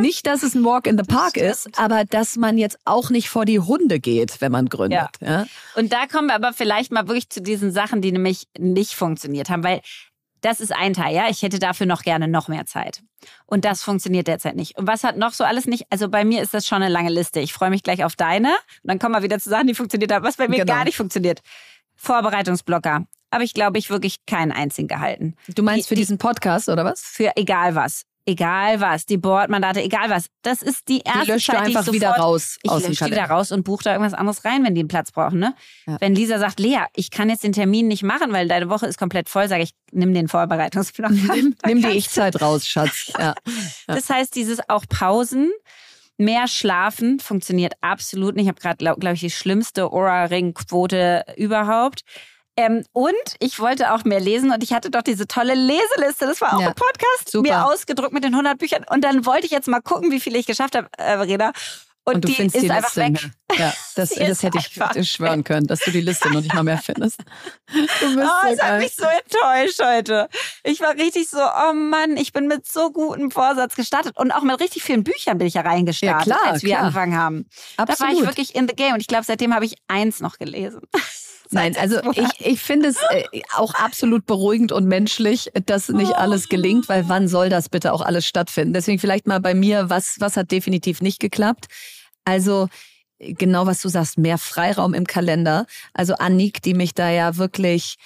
Nicht, dass es ein Walk in the Park ist, aber dass man jetzt auch nicht vor die Hunde geht, wenn man gründet. Ja. Und da kommen wir aber vielleicht mal wirklich zu diesen Sachen, die nämlich nicht funktioniert haben, weil das ist ein Teil, ja. Ich hätte dafür noch gerne noch mehr Zeit. Und das funktioniert derzeit nicht. Und was hat noch so alles nicht? Also bei mir ist das schon eine lange Liste. Ich freue mich gleich auf deine. Und dann kommen wir wieder zu Sachen, die funktioniert haben. Was bei mir Genau. gar nicht funktioniert. Vorbereitungsblocker. Aber ich glaube, ich wirklich keinen einzigen gehalten. Du meinst Die- für die- diesen Podcast oder was? Für egal was. Egal was. Die Bordmandate, egal was. Das ist die Die erste löscht du Zeit, die ich einfach sofort wieder raus ich aus dem lösche die wieder raus und buche da irgendwas anderes rein, wenn die einen Platz brauchen. Ne? Ja. Wenn Lisa sagt, Lea, ich kann jetzt den Termin nicht machen, weil deine Woche ist komplett voll, sage ich, nimm den Vorbereitungsplan. Nimm, nimm die Ich-Zeit raus, Schatz. Ja. du- Das heißt, dieses auch Pausen, mehr schlafen funktioniert absolut nicht. Ich habe gerade, glaube glaub ich, die schlimmste Aura-Ring-Quote überhaupt. Ähm, und ich wollte auch mehr lesen und ich hatte doch diese tolle Leseliste, das war auch Ja. ein Podcast, Super. mir ausgedruckt mit den 100 Büchern. Und dann wollte ich jetzt mal gucken, wie viele ich geschafft habe, äh, Verena. Und, Und du die findest ist die einfach Liste weg. mehr. Ja, das, das hätte ich schwören können, dass du die Liste noch nicht mal mehr findest. Du bist Oh, so es hat mich so enttäuscht heute. Ich war richtig so, oh Mann, ich bin mit so gutem Vorsatz gestartet. Und auch mit richtig vielen Büchern bin ich ja reingestartet, Ja, klar, als wir klar. angefangen haben. Da war ich Absolut. wirklich in the game. Und ich glaube, seitdem habe ich eins noch gelesen. Nein, also ich, ich finde es äh, auch absolut beruhigend und menschlich, dass nicht alles gelingt, weil wann soll das bitte auch alles stattfinden? Deswegen vielleicht mal bei mir, was, was hat definitiv nicht geklappt? Also genau was du sagst, mehr Freiraum im Kalender. Also Annik, die mich da ja wirklich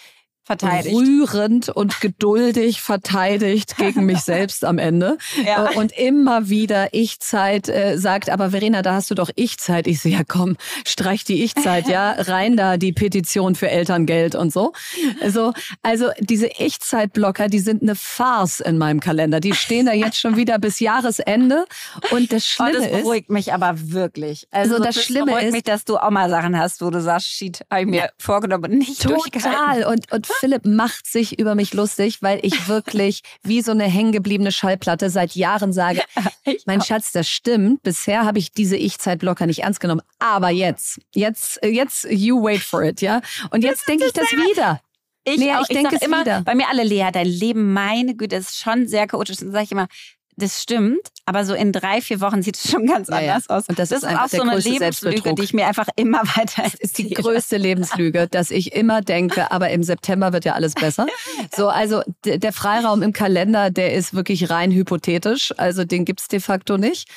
verteidigt. rührend und geduldig verteidigt gegen mich selbst am Ende. Ja. Äh, Und immer wieder Ich-Zeit äh, sagt, aber Verena, da hast du doch Ich-Zeit. Ich so, ja komm, streich die Ich-Zeit, ja, rein da die Petition für Elterngeld und so. Also, also diese Ich-Zeit-Blocker, die sind eine Farce in meinem Kalender. Die stehen da jetzt schon wieder bis Jahresende. Und das Oh, Schlimme das ist, beruhigt mich aber wirklich. Also, Also das Schlimme beruhigt ist- mich, dass du auch mal Sachen hast, wo du sagst, shit, habe ich mir vorgenommen und nicht. Total. Und, und Philipp macht sich über mich lustig, weil ich wirklich wie so eine hängengebliebene Schallplatte seit Jahren sage, Ich mein Schatz, das stimmt. Bisher habe ich diese Ich-Zeit locker nicht ernst genommen. Aber jetzt, jetzt, jetzt, you wait for it, ja? Und jetzt denke ich das wieder. Ich, Nee, auch, ich denke sag es immer, wieder. bei mir alle, Lea, dein Leben, meine Güte, ist schon sehr chaotisch. Dann sage ich immer, das stimmt, aber so in drei, vier Wochen sieht es schon ganz Ja, ja. anders aus. Und das ist einfach auch der so eine größte Lebenslüge, die ich mir einfach immer weiter Das ist die größte Lebenslüge, dass ich immer denke, aber im September wird ja alles besser. So, also der Freiraum im Kalender, der ist wirklich rein hypothetisch. Also den gibt's de facto nicht.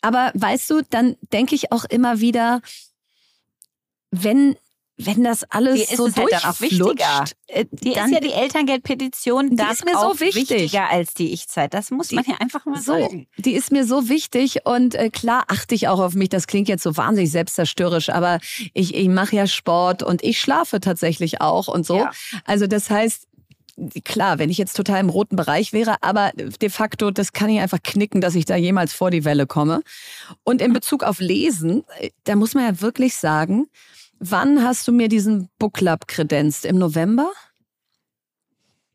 Aber weißt du, dann denke ich auch immer wieder, wenn, wenn das alles Die ist so es halt dann auch wichtiger. äh, Die dann ist ja die Elterngeldpetition, Die das ist mir so wichtig. wichtiger als die Ich-Zeit. Das muss man ja einfach mal So, sagen. die ist mir so wichtig und äh, klar achte ich auch auf mich. Das klingt jetzt so wahnsinnig selbstzerstörerisch, aber ich, ich mache ja Sport und ich schlafe tatsächlich auch und so. Ja. Also das heißt, klar, wenn ich jetzt total im roten Bereich wäre, aber de facto, das kann ich einfach knicken, dass ich da jemals vor die Welle komme. Und in Bezug auf Lesen, äh, da muss man ja wirklich sagen, wann hast du mir diesen Book Club kredenzt? Im November?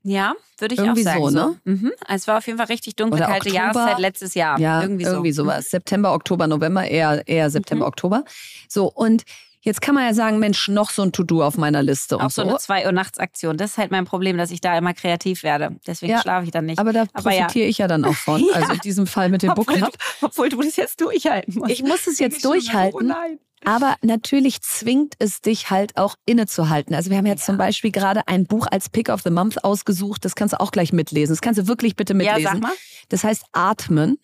Ja, würde ich Irgendwie auch sagen. so, ne? Mhm. Es war auf jeden Fall richtig dunkle, Oder kalte Oktober. Jahreszeit letztes Jahr. Ja, irgendwie, irgendwie, so. sowas. September, Oktober, November, eher, eher September, Oktober. So, und jetzt kann man ja sagen, Mensch, noch so ein To-Do auf meiner Liste Auch so so. eine 2 Uhr nachts Aktion. Das ist halt mein Problem, dass ich da immer kreativ werde. Deswegen Ja, schlafe ich dann nicht. Aber da Aber ja. profitiere ich ja dann auch von. Ja. Also in diesem Fall mit dem Book obwohl, du, das jetzt durchhalten musst. Ich muss es jetzt schon so, durchhalten. Oh nein. Aber natürlich zwingt es dich halt auch innezuhalten. Also wir haben jetzt zum Beispiel gerade ein Buch als Pick of the Month ausgesucht. Das kannst du auch gleich mitlesen. Das kannst du wirklich bitte Ja, mitlesen. sag mal. Das heißt Atmen.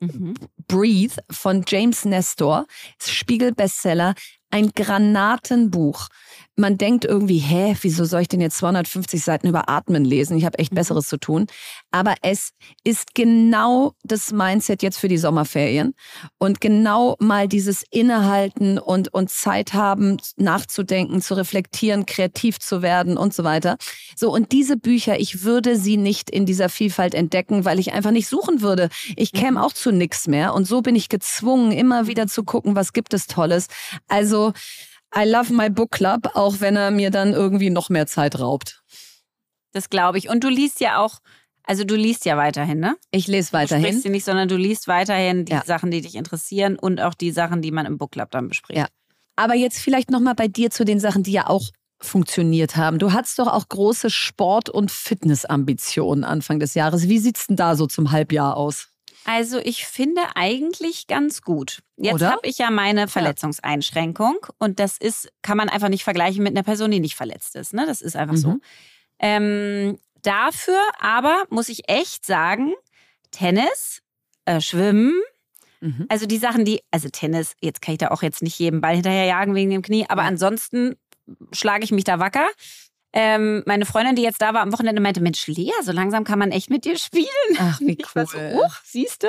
Mhm. Breathe von James Nestor. Spiegel-Bestseller. Ein Granatenbuch man denkt irgendwie, hä, wieso soll ich denn jetzt 250 Seiten über Atmen lesen? Ich habe echt mhm. Besseres zu tun. Aber es ist genau das Mindset jetzt für die Sommerferien und genau mal dieses Innehalten und, und Zeit haben, nachzudenken, zu reflektieren, kreativ zu werden und so weiter. So, und diese Bücher, ich würde sie nicht in dieser Vielfalt entdecken, weil ich einfach nicht suchen würde. Ich käme mhm. auch zu nichts mehr. Und so bin ich gezwungen, immer wieder zu gucken, was gibt es Tolles. Also, I love my book club, auch wenn er mir dann irgendwie noch mehr Zeit raubt. Das glaube ich. Und du liest ja auch, also du liest ja weiterhin, ne? Ich lese weiterhin. Du sprichst sie nicht, sondern du liest weiterhin die ja. Sachen, die dich interessieren und auch die Sachen, die man im Book Club dann bespricht. Ja. Aber jetzt vielleicht nochmal bei dir zu den Sachen, die ja auch funktioniert haben. Du hattest doch auch große Sport- und Fitnessambitionen Anfang des Jahres. Wie sieht's denn da so zum Halbjahr aus? Also ich finde eigentlich ganz gut. Jetzt habe ich ja meine Verletzungseinschränkung und das ist, kann man einfach nicht vergleichen mit einer Person, die nicht verletzt ist. Ne? Das ist einfach mhm. so. Ähm, dafür aber muss ich echt sagen, Tennis, äh, Schwimmen, mhm. also die Sachen, die, also Tennis, jetzt kann ich da auch jetzt nicht jedem Ball hinterherjagen wegen dem Knie, aber ansonsten schlage ich mich da wacker ähm, meine Freundin, die jetzt da war am Wochenende, meinte, Mensch, Lea, so langsam kann man echt mit dir spielen. Ach, wie cool. So, siehst du?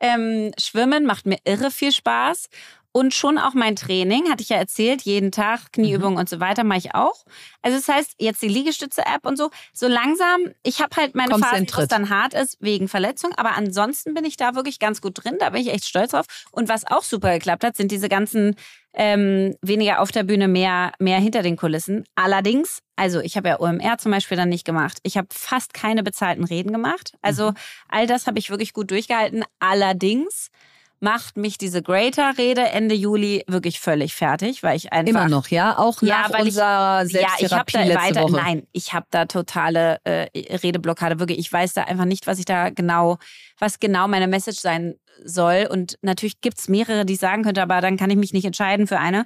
Ähm, Schwimmen macht mir irre viel Spaß. Und schon auch mein Training, hatte ich ja erzählt, jeden Tag Knieübungen mhm. und so weiter mache ich auch. Also das heißt, jetzt die Liegestütze-App und so, so langsam, ich habe halt meine Phase, wo es dann hart ist, wegen Verletzung, aber ansonsten bin ich da wirklich ganz gut drin, da bin ich echt stolz drauf. Und was auch super geklappt hat, sind diese ganzen ähm, weniger auf der Bühne, mehr, mehr hinter den Kulissen. Allerdings, also ich habe ja OMR zum Beispiel dann nicht gemacht. Ich habe fast keine bezahlten Reden gemacht. Also mhm. all das habe ich wirklich gut durchgehalten. Allerdings macht mich diese Greater-Rede Ende Juli wirklich völlig fertig, weil ich einfach immer noch, ja, auch ja, nach unserer ich, Selbsttherapie ja, ich letzte weiter, Woche. Nein, ich habe da totale äh, Redeblockade. Wirklich, ich weiß da einfach nicht, was ich da genau, was genau meine Message sein soll. Und natürlich gibt's mehrere, die ich sagen könnte, aber dann kann ich mich nicht entscheiden für eine.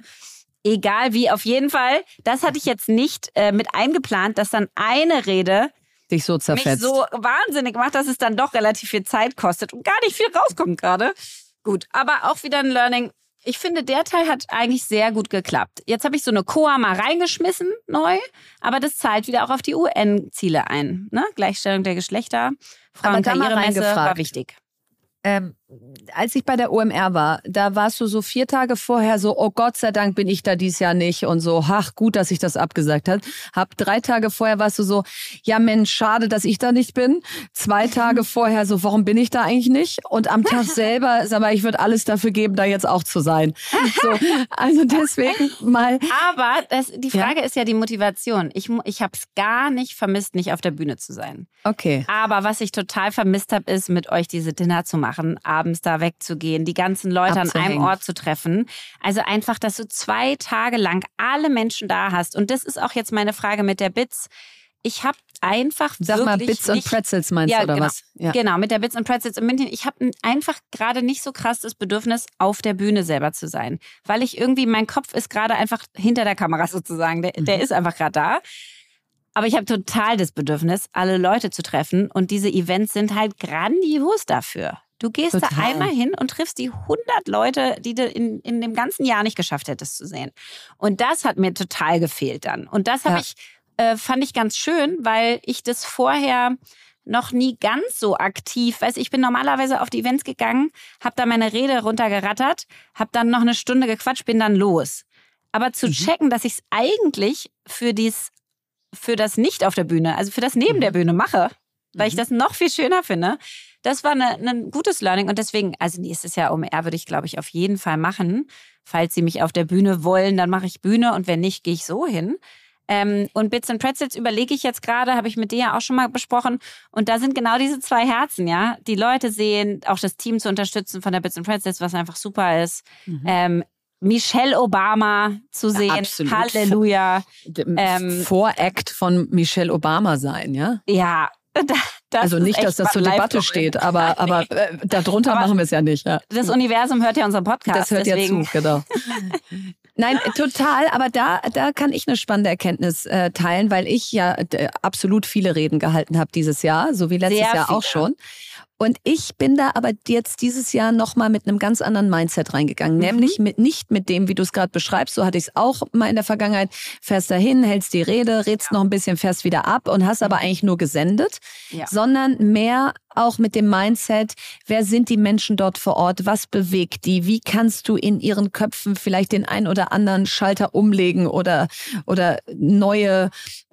Egal wie, auf jeden Fall. Das hatte ich jetzt nicht äh, mit eingeplant, dass dann eine Rede dich so zerfetzt. Mich so wahnsinnig macht, dass es dann doch relativ viel Zeit kostet und gar nicht viel rauskommt gerade. Gut, aber auch wieder ein Learning. Ich finde, der Teil hat eigentlich sehr gut geklappt. Jetzt habe ich so eine Coa mal reingeschmissen, neu, aber das zahlt wieder auch auf die UN-Ziele ein. Ne? Gleichstellung der Geschlechter, Frauenkarrieremesse war wichtig. Ähm, als ich bei der OMR war, da warst du so vier Tage vorher so, oh Gott sei Dank bin ich da dieses Jahr nicht und so, ach gut, dass ich das abgesagt hat. Hab drei Tage vorher warst du so, ja Mensch, schade, dass ich da nicht bin. Zwei Tage vorher so, warum bin ich da eigentlich nicht? Und am Tag selber, sag mal, ich würde alles dafür geben, da jetzt auch zu sein. So, also deswegen mal. Aber das, die Frage ja? ist ja die Motivation. Ich, ich habe es gar nicht vermisst, nicht auf der Bühne zu sein. Okay. Aber was ich total vermisst habe, ist mit euch diese Dinner zu machen, abends da wegzugehen, die ganzen Leute Abzuhängen. an einem Ort zu treffen. Also einfach, dass du zwei Tage lang alle Menschen da hast. Und das ist auch jetzt meine Frage mit der Bits. Ich habe einfach Sag mal Bits und Pretzels meinst ja, du oder genau, was? Ja. Genau, mit der Bits und Pretzels in München. Ich habe einfach gerade nicht so krass das Bedürfnis, auf der Bühne selber zu sein, weil ich irgendwie mein Kopf ist gerade einfach hinter der Kamera sozusagen. Der, mhm. der ist einfach gerade da. Aber ich habe total das Bedürfnis, alle Leute zu treffen und diese Events sind halt grandios dafür. Du gehst Total. da einmal hin und triffst die 100 Leute, die du in, in dem ganzen Jahr nicht geschafft hättest zu sehen. Und das hat mir total gefehlt dann. Und das habe ja. ich, äh, fand ich ganz schön, weil ich das vorher noch nie ganz so aktiv, weiß ich bin normalerweise auf die Events gegangen, habe da meine Rede runtergerattert, habe dann noch eine Stunde gequatscht, bin dann los. Aber zu mhm. checken, dass ich es eigentlich für dies für das nicht auf der Bühne, also für das neben mhm. der Bühne mache, weil ich mhm. das noch viel schöner finde, das war ein ne, gutes Learning und deswegen, also nächstes Jahr OMR würde ich, glaube ich, auf jeden Fall machen. Falls Sie mich auf der Bühne wollen, dann mache ich Bühne und wenn nicht, gehe ich so hin. Ähm, und Bits and Pretzels überlege ich jetzt gerade, habe ich mit dir ja auch schon mal besprochen. Und da sind genau diese zwei Herzen, ja. Die Leute sehen, auch das Team zu unterstützen von der Bits and Pretzels, was einfach super ist. Mhm. Ähm, Michelle Obama zu sehen. Ja, Halleluja. Ähm, Voract von Michelle Obama sein, ja? Ja, Das also nicht, dass das zur Debatte steht, aber, aber äh, darunter aber machen wir es ja nicht. Ja. Das Universum hört ja unseren Podcast. Das hört deswegen. ja zu, genau. Nein, total. Aber da, da kann ich eine spannende Erkenntnis äh, teilen, weil ich ja äh, absolut viele Reden gehalten habe dieses Jahr, so wie letztes Sehr Jahr viele. auch schon. Und ich bin da aber jetzt dieses Jahr nochmal mit einem ganz anderen Mindset reingegangen. Mhm. Nämlich mit, nicht mit dem, wie du es gerade beschreibst, so hatte ich es auch mal in der Vergangenheit, fährst dahin, hältst die Rede, redst ja. noch ein bisschen, fährst wieder ab und hast aber eigentlich nur gesendet, ja. sondern mehr auch mit dem Mindset, wer sind die Menschen dort vor Ort, was bewegt die, wie kannst du in ihren Köpfen vielleicht den ein oder anderen Schalter umlegen oder, oder neue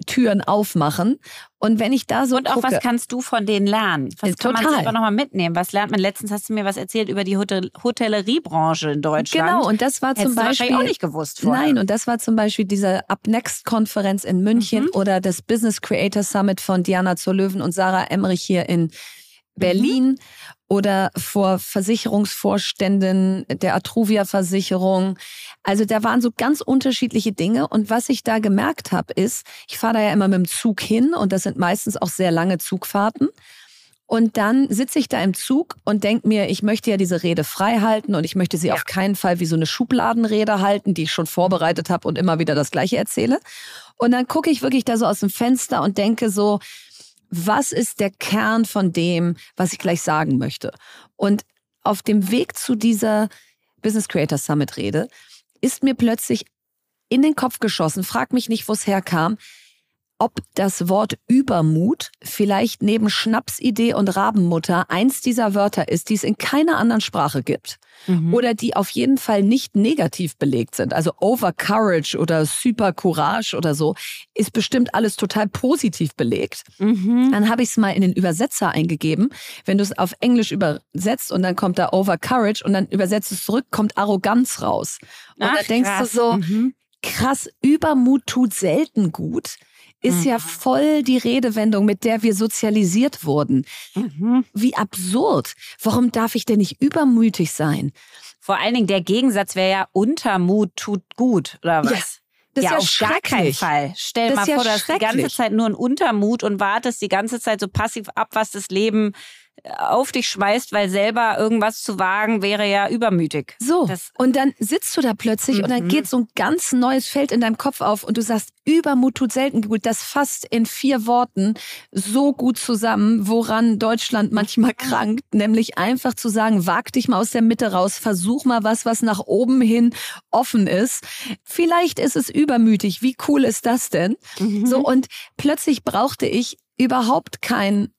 Türen aufmachen. Und wenn ich da so Und auch gucke, was kannst du von denen lernen? Was kann total. man einfach nochmal mitnehmen? Was lernt man? Letztens hast du mir was erzählt über die Hotel Hotelleriebranche in Deutschland. Genau, und das war zum Hättest Beispiel. auch nicht gewusst vorher. Nein, und das war zum Beispiel diese Up Next Konferenz in München mhm. oder das Business Creator Summit von Diana Zerlöwen und Sarah Emmerich hier in Berlin mhm. oder vor Versicherungsvorständen der Atruvia Versicherung. Also da waren so ganz unterschiedliche Dinge. Und was ich da gemerkt habe, ist, ich fahre da ja immer mit dem Zug hin und das sind meistens auch sehr lange Zugfahrten. Und dann sitze ich da im Zug und denke mir, ich möchte ja diese Rede frei halten und ich möchte sie ja. auf keinen Fall wie so eine Schubladenrede halten, die ich schon vorbereitet habe und immer wieder das Gleiche erzähle. Und dann gucke ich wirklich da so aus dem Fenster und denke so, was ist der Kern von dem, was ich gleich sagen möchte. Und auf dem Weg zu dieser Business Creator Summit Rede ist mir plötzlich in den Kopf geschossen, frag mich nicht, wo es herkam, ob das Wort Übermut vielleicht neben Schnapsidee und Rabenmutter eins dieser Wörter ist, die es in keiner anderen Sprache gibt. Mhm. Oder die auf jeden Fall nicht negativ belegt sind. Also Over Courage oder Super Courage oder so ist bestimmt alles total positiv belegt. Mhm. Dann habe ich es mal in den Übersetzer eingegeben. Wenn du es auf Englisch übersetzt und dann kommt da Over Courage und dann übersetzt es zurück, kommt Arroganz raus. Und Ach, da denkst krass. du so, mhm. krass, Übermut tut selten gut ist mhm. ja voll die Redewendung, mit der wir sozialisiert wurden. Mhm. Wie absurd. Warum darf ich denn nicht übermütig sein? Vor allen Dingen der Gegensatz wäre ja Untermut tut gut, oder was? Ja. Das ja, ist ja auf gar keinen Fall. Stell dir mal ja vor, du hast die ganze Zeit nur einen Untermut und wartest die ganze Zeit so passiv ab, was das Leben auf dich schmeißt, weil selber irgendwas zu wagen wäre ja übermütig. So. Das und dann sitzt du da plötzlich mhm. und dann mhm. geht so ein ganz neues Feld in deinem Kopf auf und du sagst, Übermut tut selten gut. Das fasst in vier Worten so gut zusammen, woran Deutschland manchmal krankt, nämlich einfach zu sagen, wag dich mal aus der Mitte raus, versuch mal was, was nach oben hin offen ist. Vielleicht ist es übermütig. Wie cool ist das denn? Mhm. So und plötzlich brauchte ich überhaupt kein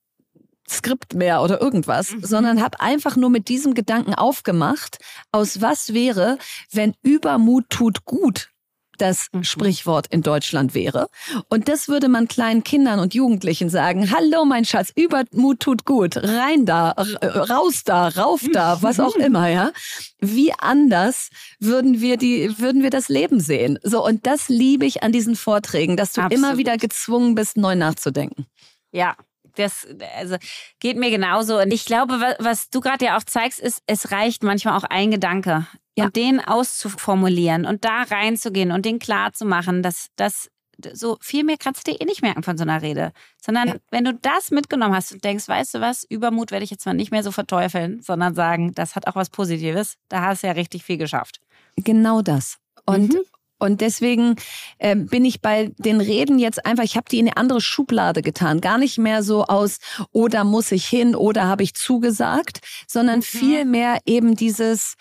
Skript mehr oder irgendwas, mhm. sondern habe einfach nur mit diesem Gedanken aufgemacht, aus was wäre, wenn Übermut tut gut das mhm. Sprichwort in Deutschland wäre. Und das würde man kleinen Kindern und Jugendlichen sagen. Hallo, mein Schatz, Übermut tut gut. Rein da, raus da, rauf da, was auch immer, ja. Wie anders würden wir die, würden wir das Leben sehen? So. Und das liebe ich an diesen Vorträgen, dass du Absolut. immer wieder gezwungen bist, neu nachzudenken. Ja, das also geht mir genauso. Und ich glaube, was, was du gerade ja auch zeigst, ist, es reicht manchmal auch ein Gedanke. Ja. Und den auszuformulieren und da reinzugehen und den klar zu machen, dass das so viel mehr kannst du dir eh nicht merken von so einer Rede. Sondern ja. wenn du das mitgenommen hast und denkst, weißt du was, Übermut werde ich jetzt mal nicht mehr so verteufeln, sondern sagen, das hat auch was Positives, da hast du ja richtig viel geschafft. Genau das. Und mhm. Und deswegen äh, bin ich bei den Reden jetzt einfach, ich habe die in eine andere Schublade getan. Gar nicht mehr so aus, oder oh, muss ich hin, oder habe ich zugesagt, sondern mhm. viel mehr eben dieses,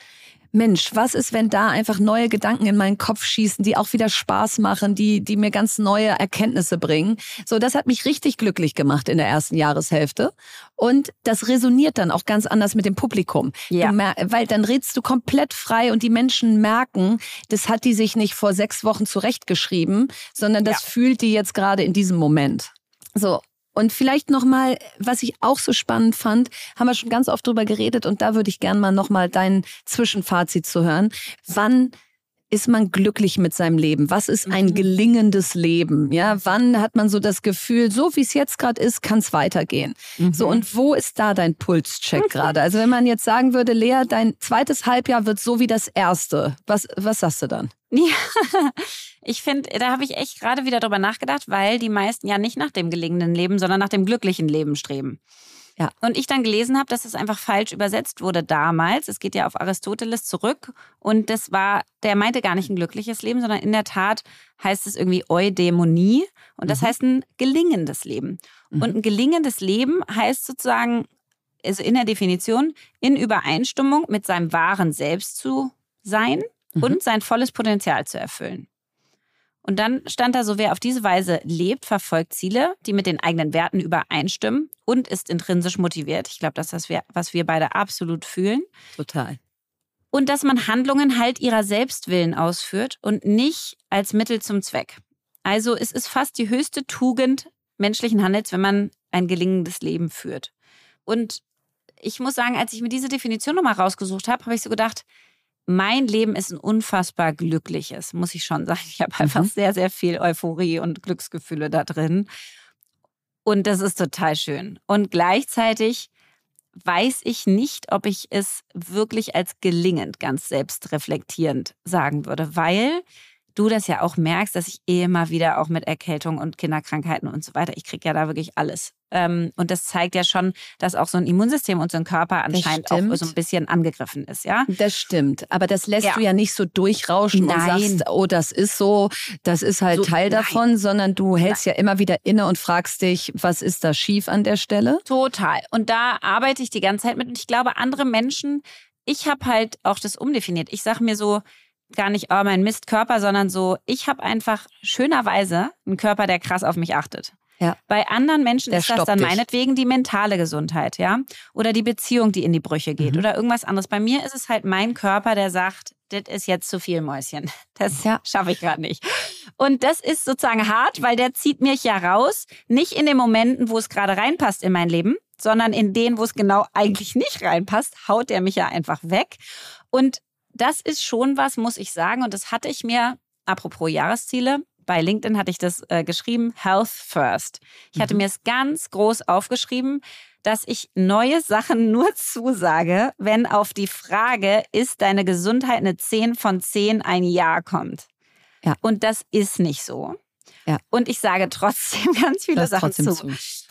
Mensch, was ist, wenn da einfach neue Gedanken in meinen Kopf schießen, die auch wieder Spaß machen, die, die mir ganz neue Erkenntnisse bringen. So, das hat mich richtig glücklich gemacht in der ersten Jahreshälfte. Und das resoniert dann auch ganz anders mit dem Publikum. Ja. weil dann redst du komplett frei und die Menschen merken, das hat die sich nicht vor sechs Wochen zurechtgeschrieben, sondern das ja. fühlt die jetzt gerade in diesem Moment. So, und vielleicht nochmal, was ich auch so spannend fand, haben wir schon ganz oft drüber geredet und da würde ich gerne mal nochmal dein Zwischenfazit zu hören. Wann ist man glücklich mit seinem Leben? Was ist ein mhm. gelingendes Leben? Ja, wann hat man so das Gefühl, so wie es jetzt gerade ist, kann es weitergehen? Mhm. So und wo ist da dein Pulscheck gerade? Also wenn man jetzt sagen würde, Lea, dein zweites Halbjahr wird so wie das erste, was was sagst du dann? Ja, ich finde, da habe ich echt gerade wieder drüber nachgedacht, weil die meisten ja nicht nach dem gelingenden Leben, sondern nach dem glücklichen Leben streben. Ja. Und ich dann gelesen habe, dass es einfach falsch übersetzt wurde damals. Es geht ja auf Aristoteles zurück. Und das war, der meinte gar nicht ein glückliches Leben, sondern in der Tat heißt es irgendwie Eudämonie. Und das mhm. heißt ein gelingendes Leben. Mhm. Und ein gelingendes Leben heißt sozusagen also in der Definition, in Übereinstimmung mit seinem wahren Selbst zu sein mhm. und sein volles Potenzial zu erfüllen. Und dann stand da so, wer auf diese Weise lebt, verfolgt Ziele, die mit den eigenen Werten übereinstimmen und ist intrinsisch motiviert. Ich glaube, das ist das, was wir beide absolut fühlen. Total. Und dass man Handlungen halt ihrer Selbstwillen ausführt und nicht als Mittel zum Zweck. Also es ist fast die höchste Tugend menschlichen Handels, wenn man ein gelingendes Leben führt. Und ich muss sagen, als ich mir diese Definition nochmal rausgesucht habe, habe ich so gedacht, mein Leben ist ein unfassbar glückliches, muss ich schon sagen. Ich habe einfach mhm. sehr, sehr viel Euphorie und Glücksgefühle da drin. Und das ist total schön. Und gleichzeitig weiß ich nicht, ob ich es wirklich als gelingend, ganz selbstreflektierend sagen würde, weil du das ja auch merkst, dass ich immer wieder auch mit Erkältung und Kinderkrankheiten und so weiter, ich kriege ja da wirklich alles. Ähm, und das zeigt ja schon, dass auch so ein Immunsystem und so ein Körper anscheinend auch so ein bisschen angegriffen ist, ja? Das stimmt. Aber das lässt ja. du ja nicht so durchrauschen nein. und sagst, oh, das ist so, das ist halt so, Teil nein. davon, sondern du hältst nein. ja immer wieder inne und fragst dich, was ist da schief an der Stelle? Total. Und da arbeite ich die ganze Zeit mit. Und ich glaube, andere Menschen, ich habe halt auch das umdefiniert. Ich sage mir so, gar nicht, oh, mein Mistkörper, sondern so, ich habe einfach schönerweise einen Körper, der krass auf mich achtet. Ja. Bei anderen Menschen der ist das dann dich. meinetwegen die mentale Gesundheit, ja. Oder die Beziehung, die in die Brüche geht. Mhm. Oder irgendwas anderes. Bei mir ist es halt mein Körper, der sagt, das ist jetzt zu viel Mäuschen. Das ja. schaffe ich gerade nicht. Und das ist sozusagen hart, weil der zieht mich ja raus, nicht in den Momenten, wo es gerade reinpasst in mein Leben, sondern in denen, wo es genau eigentlich nicht reinpasst, haut er mich ja einfach weg. Und das ist schon was, muss ich sagen. Und das hatte ich mir, apropos Jahresziele, bei LinkedIn hatte ich das äh, geschrieben, Health First. Ich hatte mhm. mir es ganz groß aufgeschrieben, dass ich neue Sachen nur zusage, wenn auf die Frage, ist deine Gesundheit eine 10 von 10 ein Ja kommt. Ja. Und das ist nicht so. Ja. Und ich sage trotzdem ganz viele Sachen zu. zu.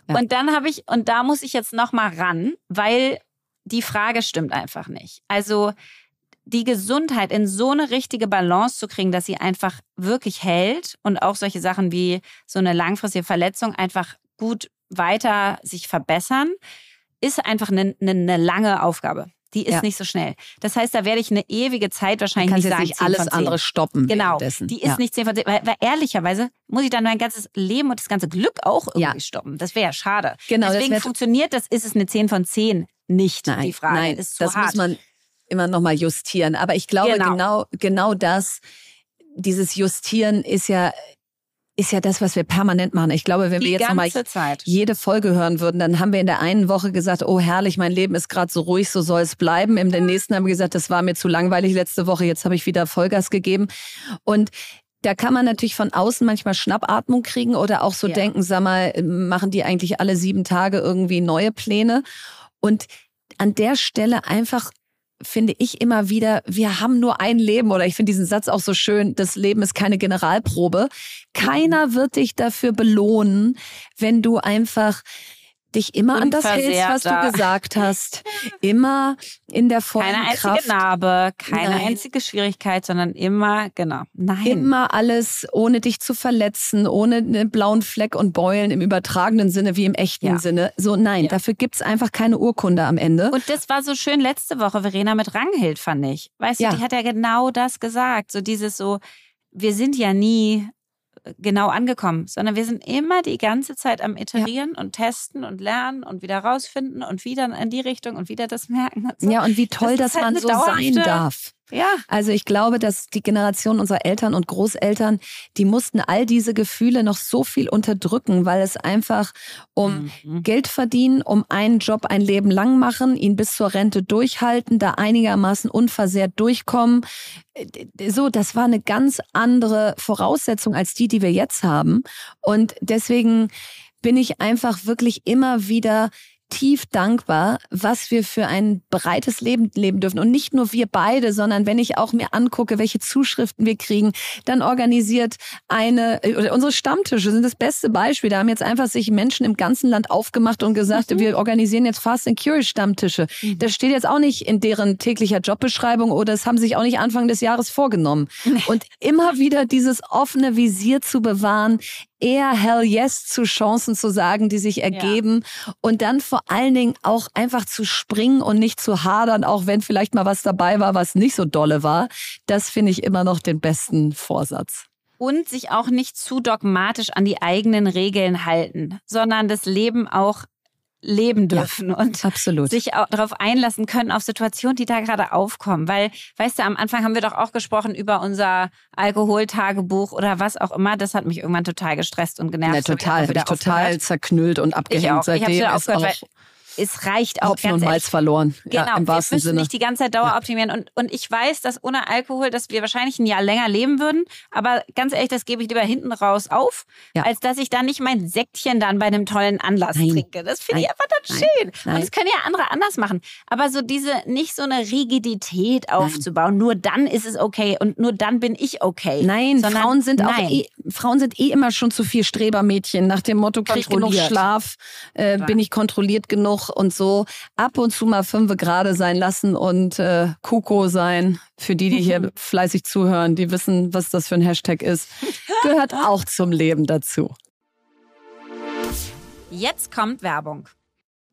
Ja. Und dann habe ich, und da muss ich jetzt nochmal ran, weil die Frage stimmt einfach nicht. Also die Gesundheit in so eine richtige Balance zu kriegen, dass sie einfach wirklich hält und auch solche Sachen wie so eine langfristige Verletzung einfach gut weiter sich verbessern, ist einfach eine, eine, eine lange Aufgabe. Die ist ja. nicht so schnell. Das heißt, da werde ich eine ewige Zeit wahrscheinlich nicht sagen. Nicht alles andere stoppen. Genau. Die ist ja. nicht 10 von 10. Weil, weil, ehrlicherweise muss ich dann mein ganzes Leben und das ganze Glück auch irgendwie ja. stoppen. Das wäre ja schade. Genau, Deswegen das funktioniert das, ist es eine 10 von 10 nicht. Nein, die Frage nein, ist zu das hart. muss man immer noch mal justieren. Aber ich glaube genau. genau, genau das, dieses Justieren ist ja ist ja das, was wir permanent machen. Ich glaube, wenn Die wir jetzt nochmal jede Folge hören würden, dann haben wir in der einen Woche gesagt, oh herrlich, mein Leben ist gerade so ruhig, so soll es bleiben. In der nächsten haben wir gesagt, das war mir zu langweilig letzte Woche, jetzt habe ich wieder Vollgas gegeben. Und da kann man natürlich von außen manchmal Schnappatmung kriegen oder auch so ja. denken, sag mal, machen die eigentlich alle sieben Tage irgendwie neue Pläne? Und an der Stelle einfach finde ich immer wieder, wir haben nur ein Leben oder ich finde diesen Satz auch so schön, das Leben ist keine Generalprobe. Keiner wird dich dafür belohnen, wenn du einfach dich immer an das hältst, was du gesagt hast. Immer in der vollen Keine einzige Kraft. Narbe, keine Nein. einzige Schwierigkeit, sondern immer, genau. Nein. Immer alles, ohne dich zu verletzen, ohne einen blauen Fleck und Beulen im übertragenen Sinne wie im echten ja. Sinne. So, nein, ja. dafür gibt's einfach keine Urkunde am Ende. Und das war so schön letzte Woche, Verena, mit Ranghild, fand ich. Weißt ja. du, die hat ja genau das gesagt. So dieses so, wir sind ja nie genau angekommen, sondern wir sind immer die ganze Zeit am Iterieren ja. und testen und lernen und wieder rausfinden und wieder in die Richtung und wieder das merken. Und so. Ja, und wie toll, das dass halt man so sein darf. Ja. Also ich glaube, dass die Generation unserer Eltern und Großeltern, die mussten all diese Gefühle noch so viel unterdrücken, weil es einfach um mhm. Geld verdienen, um einen Job ein Leben lang machen, ihn bis zur Rente durchhalten, da einigermaßen unversehrt durchkommen. So, das war eine ganz andere Voraussetzung als die, die wir jetzt haben. Und deswegen bin ich einfach wirklich immer wieder tief dankbar, was wir für ein breites Leben leben dürfen. Und nicht nur wir beide, sondern wenn ich auch mir angucke, welche Zuschriften wir kriegen, dann organisiert eine, oder unsere Stammtische sind das beste Beispiel. Da haben jetzt einfach sich Menschen im ganzen Land aufgemacht und gesagt, mhm. wir organisieren jetzt Fast and Curious Stammtische. Mhm. Das steht jetzt auch nicht in deren täglicher Jobbeschreibung oder es haben sich auch nicht Anfang des Jahres vorgenommen. Und immer wieder dieses offene Visier zu bewahren, eher Hell Yes zu Chancen zu sagen, die sich ergeben ja. und dann vor allen Dingen auch einfach zu springen und nicht zu hadern, auch wenn vielleicht mal was dabei war, was nicht so dolle war. Das finde ich immer noch den besten Vorsatz und sich auch nicht zu dogmatisch an die eigenen Regeln halten, sondern das Leben auch leben dürfen ja, und absolut. sich auch darauf einlassen können auf Situationen, die da gerade aufkommen. Weil, weißt du, am Anfang haben wir doch auch gesprochen über unser Alkoholtagebuch oder was auch immer. Das hat mich irgendwann total gestresst und genervt. Ja, total, ich total zerknüllt und abgehängt. Ich auch. Seitdem ich aufgehört, es reicht auch Hopfen und Malz verloren. Genau, ja, im wahrsten wir müssen Sinne. nicht die ganze Zeit Dauer optimieren. Und, und ich weiß, dass ohne Alkohol, dass wir wahrscheinlich ein Jahr länger leben würden. Aber ganz ehrlich, das gebe ich lieber hinten raus auf, ja. als dass ich dann nicht mein Säckchen dann bei einem tollen Anlass Nein. trinke. Das finde ich einfach dann schön. Nein. Und das können ja andere anders machen. Aber so diese, nicht so eine Rigidität aufzubauen, Nein. nur dann ist es okay und nur dann bin ich okay. Nein, Sondern, Frauen sind auch eh, Frauen sind eh immer schon zu viel Strebermädchen. Nach dem Motto, krieg genug Schlaf, äh, bin ich kontrolliert genug und so ab und zu mal fünf gerade sein lassen und äh, Kuko sein. Für die, die hier fleißig zuhören, die wissen, was das für ein Hashtag ist, gehört auch zum Leben dazu. Jetzt kommt Werbung.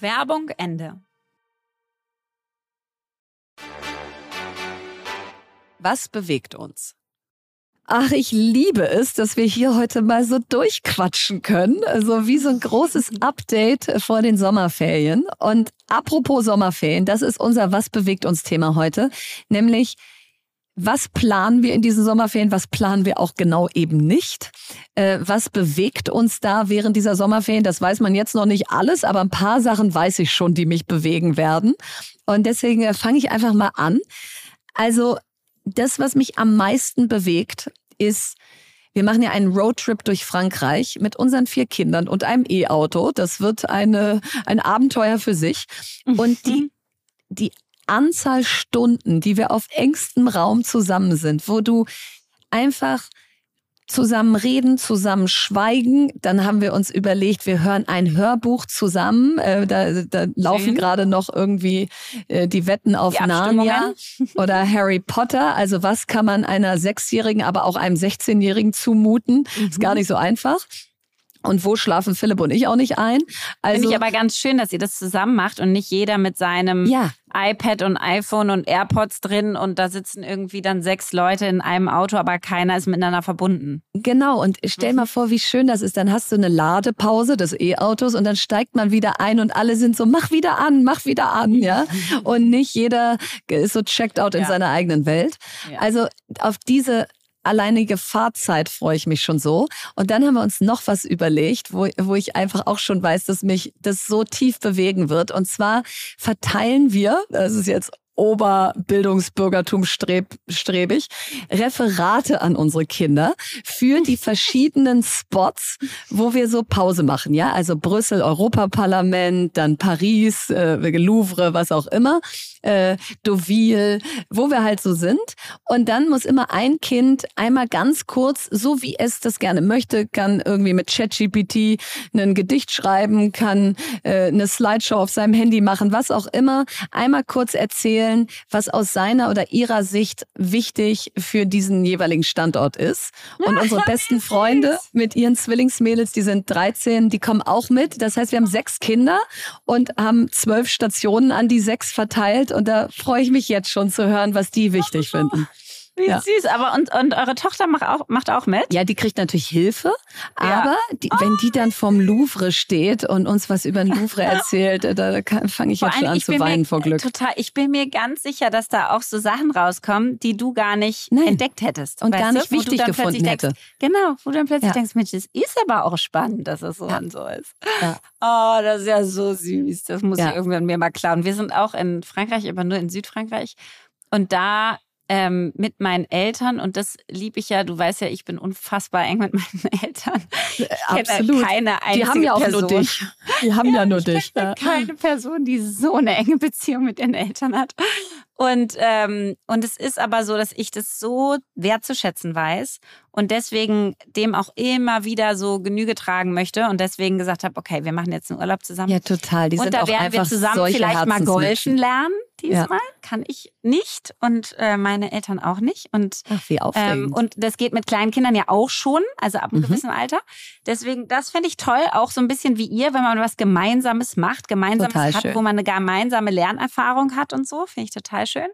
Werbung Ende. Was bewegt uns? Ach, ich liebe es, dass wir hier heute mal so durchquatschen können. Also wie so ein großes Update vor den Sommerferien. Und apropos Sommerferien, das ist unser Was bewegt uns Thema heute. Nämlich, was planen wir in diesen Sommerferien? Was planen wir auch genau eben nicht? Äh, was bewegt uns da während dieser Sommerferien? Das weiß man jetzt noch nicht alles, aber ein paar Sachen weiß ich schon, die mich bewegen werden. Und deswegen äh, fange ich einfach mal an. Also das, was mich am meisten bewegt, ist, wir machen ja einen Roadtrip durch Frankreich mit unseren vier Kindern und einem E-Auto. Das wird eine, ein Abenteuer für sich. Und die, die Anzahl Stunden, die wir auf engstem Raum zusammen sind, wo du einfach zusammen reden, zusammen schweigen. Dann haben wir uns überlegt, wir hören ein Hörbuch zusammen. Äh, da, da laufen gerade noch irgendwie äh, die Wetten auf die Narnia oder Harry Potter. Also was kann man einer Sechsjährigen, aber auch einem 16-Jährigen zumuten? Mhm. Ist gar nicht so einfach. Und wo schlafen Philipp und ich auch nicht ein? Also Finde ich aber ganz schön, dass ihr das zusammen macht und nicht jeder mit seinem ja. iPad und iPhone und AirPods drin und da sitzen irgendwie dann sechs Leute in einem Auto, aber keiner ist miteinander verbunden. Genau, und stell mal vor, wie schön das ist. Dann hast du eine Ladepause des E-Autos und dann steigt man wieder ein und alle sind so, mach wieder an, mach wieder an, ja. Und nicht jeder ist so checked out in ja. seiner eigenen Welt. Ja. Also auf diese alleinige Fahrzeit freue ich mich schon so. Und dann haben wir uns noch was überlegt, wo, wo ich einfach auch schon weiß, dass mich das so tief bewegen wird. Und zwar verteilen wir, das ist jetzt Oberbildungsbürgertum streb, strebig, Referate an unsere Kinder für die verschiedenen Spots, wo wir so Pause machen. Ja, also Brüssel, Europaparlament, dann Paris, äh, Louvre, was auch immer, äh, Deauville, wo wir halt so sind. Und dann muss immer ein Kind einmal ganz kurz, so wie es das gerne möchte, kann irgendwie mit ChatGPT ein Gedicht schreiben, kann äh, eine Slideshow auf seinem Handy machen, was auch immer, einmal kurz erzählen, erzählen, was aus seiner oder ihrer Sicht wichtig für diesen jeweiligen Standort ist. Und unsere besten Freunde mit ihren Zwillingsmädels, die sind 13, die kommen auch mit. Das heißt, wir haben sechs Kinder und haben zwölf Stationen an die sechs verteilt. Und da freue ich mich jetzt schon zu hören, was die wichtig finden. Wie ja. süß. Aber und, und eure Tochter macht auch, macht auch mit? Ja, die kriegt natürlich Hilfe. Aber ja. die, wenn die dann vorm Louvre steht und uns was über den Louvre erzählt, da, fange ich jetzt schon an zu weinen vor Glück. Total. Ich bin mir ganz sicher, dass da auch so Sachen rauskommen, die du gar nicht Nein. entdeckt hättest. Und gar nicht du? wichtig gefunden hätte. Denkst, genau, wo du dann plötzlich ja. denkst, Mensch, das ist aber auch spannend, dass es so und so ist. Oh, das ist ja so süß. Das muss ich irgendwann mir mal klauen. Wir sind auch in Frankreich, aber nur in Südfrankreich. Und da ähm, mit meinen Eltern und das liebe ich ja. Du weißt ja, ich bin unfassbar eng mit meinen Eltern. Ich Absolut. keine einzige Die haben ja auch Person. nur dich. Die haben ja, ja nur dich. Ja. Keine Person, die so eine enge Beziehung mit ihren Eltern hat. Und, ähm, und es ist aber so, dass ich das so wertzuschätzen weiß und deswegen dem auch immer wieder so Genüge tragen möchte und deswegen gesagt habe, okay, wir machen jetzt einen Urlaub zusammen. Ja, total. Die und sind da werden wir zusammen vielleicht mal golfen lernen diesmal. Ja. Kann ich nicht und äh, meine Eltern auch nicht. Und, Ach, wie aufregend. Ähm, und das geht mit kleinen Kindern ja auch schon, also ab einem mhm. gewissen Alter. Deswegen, das finde ich toll, auch so ein bisschen wie ihr, wenn man was Gemeinsames macht, Gemeinsames total hat, schön. wo man eine gemeinsame Lernerfahrung hat und so, finde ich total schön.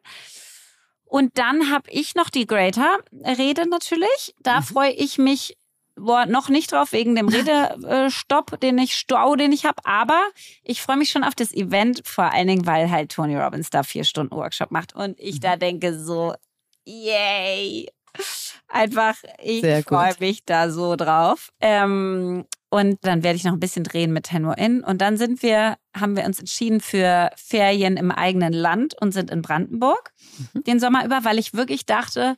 Und dann habe ich noch die Greater-Rede natürlich. Da mhm. freue ich mich boah, noch nicht drauf wegen dem Redestopp, den ich Stau, den ich habe. Aber ich freue mich schon auf das Event, vor allen Dingen, weil halt Tony Robbins da vier Stunden Workshop macht und ich da mhm. denke so, yay. Einfach, ich freue mich da so drauf. Ähm, und dann werde ich noch ein bisschen drehen mit Tenor In. Und dann sind wir, haben wir uns entschieden für Ferien im eigenen Land und sind in Brandenburg mhm. den Sommer über, weil ich wirklich dachte,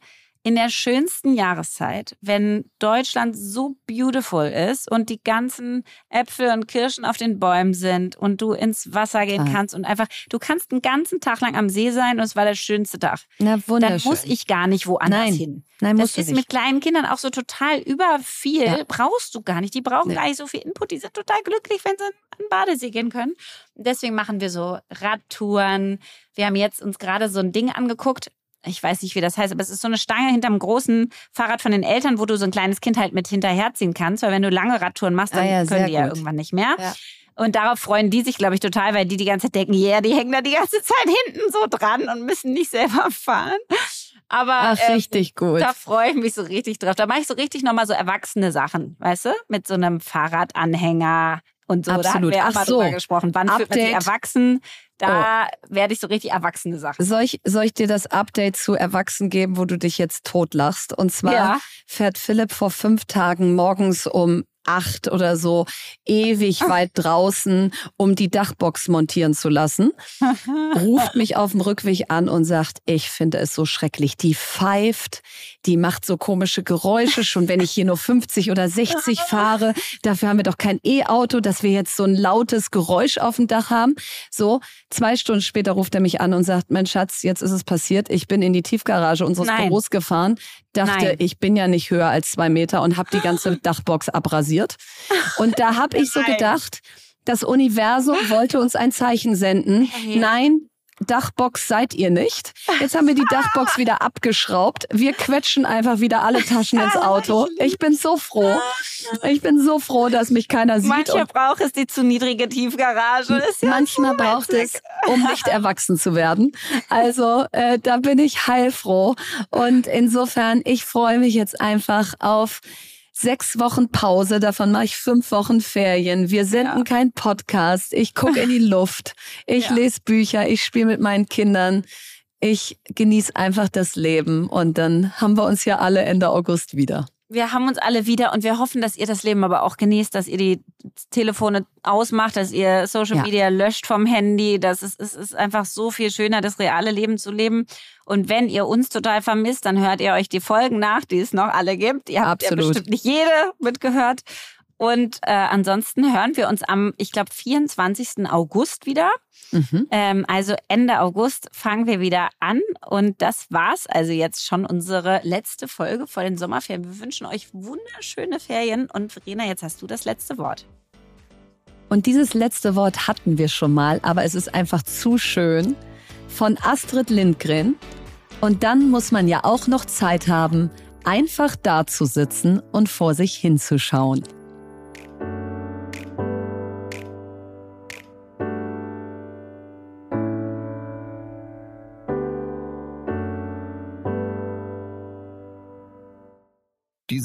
in der schönsten Jahreszeit, wenn Deutschland so beautiful ist und die ganzen Äpfel und Kirschen auf den Bäumen sind und du ins Wasser gehen ah. kannst und einfach, du kannst den ganzen Tag lang am See sein und es war der schönste Tag. Na, wunderschön. Dann muss ich gar nicht woanders Nein. hin. Nein, das ist mit kleinen Kindern auch so total über viel. Ja. Brauchst du gar nicht. Die brauchen nee. gar nicht so viel Input. Die sind total glücklich, wenn sie an den Badesee gehen können. Deswegen machen wir so Radtouren. Wir haben jetzt uns gerade so ein Ding angeguckt ich weiß nicht, wie das heißt, aber es ist so eine Stange hinterm großen Fahrrad von den Eltern, wo du so ein kleines Kind halt mit hinterherziehen kannst, weil wenn du lange Radtouren machst, dann ah ja, können die gut. ja irgendwann nicht mehr. Ja. Und darauf freuen die sich, glaube ich, total, weil die die ganze Zeit denken, ja, yeah, die hängen da die ganze Zeit hinten so dran und müssen nicht selber fahren. Aber Ach, ähm, richtig gut. da freue ich mich so richtig drauf. Da mache ich so richtig nochmal so erwachsene Sachen, weißt du? Mit so einem Fahrradanhänger und so. Da hatten Absolut. wir Ach auch mal so. drüber gesprochen. Wann fühlt man sich Update. erwachsen? Da werde ich so richtig erwachsene Sachen. Soll ich, soll ich dir das Update zu Erwachsen geben, wo du dich jetzt totlachst? Und zwar Ja. fährt Philipp vor fünf Tagen morgens um acht oder so ewig weit draußen, um die Dachbox montieren zu lassen. ruft mich auf dem Rückweg an und sagt, ich finde es so schrecklich. Die pfeift, die macht so komische Geräusche, schon wenn ich hier nur 50 oder 60 fahre. Dafür haben wir doch kein E-Auto, dass wir jetzt so ein lautes Geräusch auf dem Dach haben. So, zwei Stunden später ruft er mich an und sagt, mein Schatz, jetzt ist es passiert. Ich bin in die Tiefgarage unseres Nein. Büros gefahren, dachte, Nein. ich bin ja nicht höher als zwei Meter und habe die ganze Dachbox abrasiert. Und da habe ich so gedacht, das Universum wollte uns ein Zeichen senden. Nein, Dachbox seid ihr nicht. Jetzt haben wir die Dachbox wieder abgeschraubt. Wir quetschen einfach wieder alle Taschen ins Auto. Ich bin so froh. Ich bin so froh, dass mich keiner sieht. Mancher Und braucht es die zu niedrige Tiefgarage. Ja manchmal braucht es, um nicht erwachsen zu werden. Also äh, da bin ich heilfroh. Und insofern, ich freue mich jetzt einfach auf sechs Wochen Pause, davon mache ich fünf Wochen Ferien. Wir senden Ja. keinen Podcast. Ich gucke in die Luft. Ich Ja. lese Bücher. Ich spiele mit meinen Kindern. Ich genieße einfach das Leben. Und dann haben wir uns ja alle Ende August wieder. Wir haben uns alle wieder und wir hoffen, dass ihr das Leben aber auch genießt, dass ihr die Telefone ausmacht, dass ihr Social Ja. Media löscht vom Handy. Das ist, es ist einfach so viel schöner, das reale Leben zu leben. Und wenn ihr uns total vermisst, dann hört ihr euch die Folgen nach, die es noch alle gibt. Ihr habt Absolut. ja bestimmt nicht jede mitgehört. Und äh, ansonsten hören wir uns am, ich glaube, 24. August wieder. Mhm. Ähm, also Ende August fangen wir wieder an und das war's also jetzt schon unsere letzte Folge vor den Sommerferien. Wir wünschen euch wunderschöne Ferien und Verena, jetzt hast du das letzte Wort. Und dieses letzte Wort hatten wir schon mal, aber es ist einfach zu schön. Von Astrid Lindgren. Und dann muss man ja auch noch Zeit haben, einfach da zu sitzen und vor sich hinzuschauen.